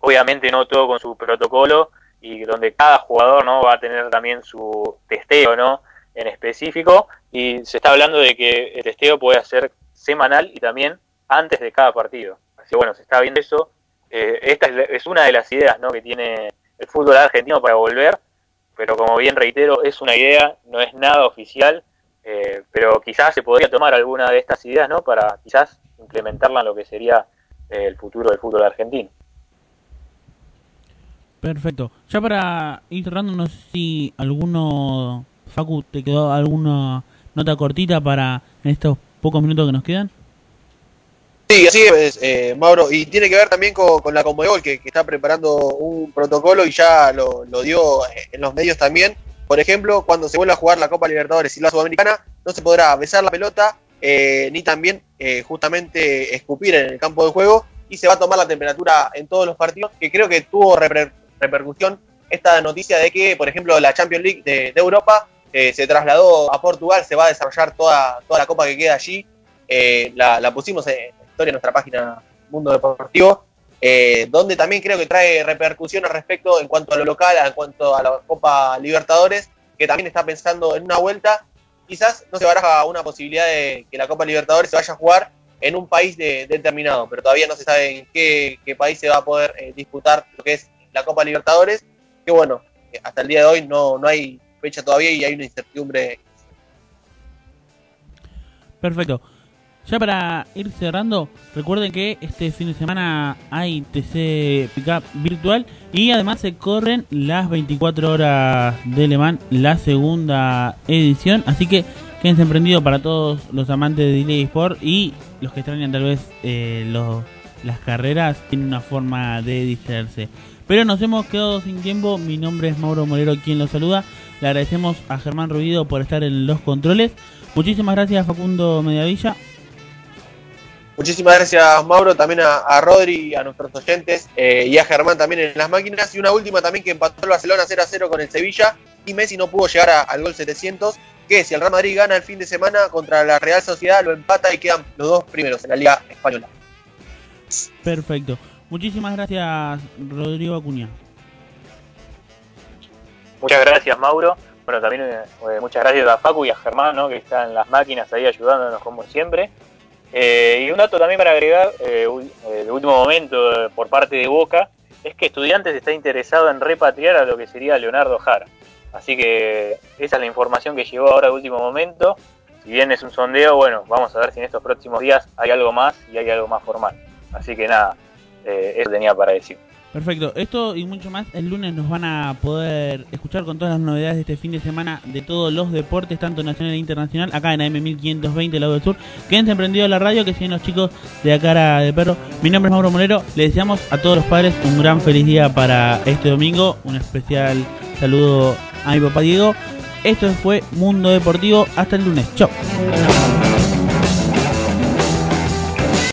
obviamente no todo con su protocolo y donde cada jugador no va a tener también su testeo, ¿no? en específico y se está hablando de que el testeo puede ser semanal y también antes de cada partido. Así que bueno, se está viendo eso. Eh, esta es, es una de las ideas ¿no? que tiene el fútbol argentino para volver, pero como bien reitero, es una idea, no es nada oficial, eh, pero quizás se podría tomar alguna de estas ideas ¿no? para quizás implementarla en lo que sería eh, el futuro del fútbol argentino. Perfecto. Ya para ir cerrando, no sé si alguno, Facu, te quedó alguna nota cortita para en estos pocos minutos que nos quedan. Sí, así es, eh, Mauro. Y tiene que ver también con, con la Conmebol, que, que está preparando un protocolo y ya lo, lo dio eh, en los medios también. Por ejemplo, cuando se vuelva a jugar la Copa Libertadores y la Sudamericana, no se podrá besar la pelota eh, ni también eh, justamente escupir en el campo de juego y se va a tomar la temperatura en todos los partidos, que creo que tuvo reper- repercusión esta noticia de que, por ejemplo, la Champions League de, de Europa eh, se trasladó a Portugal, se va a desarrollar toda, toda la copa que queda allí. Eh, la, la pusimos en en nuestra página Mundo Deportivo, eh, donde también creo que trae repercusión al respecto en cuanto a lo local, en cuanto a la Copa Libertadores, que también está pensando en una vuelta. Quizás no se baraja una posibilidad de que la Copa Libertadores se vaya a jugar en un país de- determinado, pero todavía no se sabe en qué, qué país se va a poder eh, disputar lo que es la Copa Libertadores, que bueno, eh, hasta el día de hoy no, no hay fecha todavía y hay una incertidumbre Perfecto. Ya para ir cerrando, recuerden que este fin de semana hay TC Pickup virtual y además se corren las 24 horas de Le Mans, la segunda edición. Así que quédense emprendidos para todos los amantes de Delay Sport y los que extrañan tal vez eh, los- las carreras, tienen una forma de distraerse. Pero nos hemos quedado sin tiempo. Mi nombre es Mauro Molero, quien los saluda. Le agradecemos a Germán Ruido por estar en los controles. Muchísimas gracias, Facundo Mediavilla. Muchísimas gracias, Mauro, también a, a Rodri, a nuestros oyentes eh, y a Germán también en las máquinas. Y una última también que empató el Barcelona 0 a 0 con el Sevilla y Messi no pudo llegar a- al gol 700. Que si el Real Madrid gana el fin de semana contra la Real Sociedad, lo empata y quedan los dos primeros en la Liga Española. Perfecto. Muchísimas gracias, Rodrigo Acuña. Muchas gracias, Mauro. Bueno, también eh, eh, muchas gracias a Facu y a Germán, ¿no? que están en las máquinas ahí ayudándonos como siempre. Eh, y un dato también para agregar, eh, de último momento eh, por parte de Boca, es que Estudiantes está interesado en repatriar a lo que sería Leonardo Jara. Así que esa es la información que llegó ahora de último momento. Si bien es un sondeo, bueno, vamos a ver si en estos próximos días hay algo más y hay algo más formal. Así que nada, eh, eso tenía para decir. Perfecto. Esto y mucho más el lunes nos van a poder escuchar con todas las novedades de este fin de semana de todos los deportes, tanto nacional e internacional, acá en AM1520, Lado del Sur. Quédense emprendidos la radio, que siguen los chicos de Acara de Perro. Mi nombre es Mauro Molero. Le deseamos a todos los padres un gran feliz día para este domingo. Un especial saludo a mi papá Diego. Esto fue Mundo Deportivo. Hasta el lunes. Chao.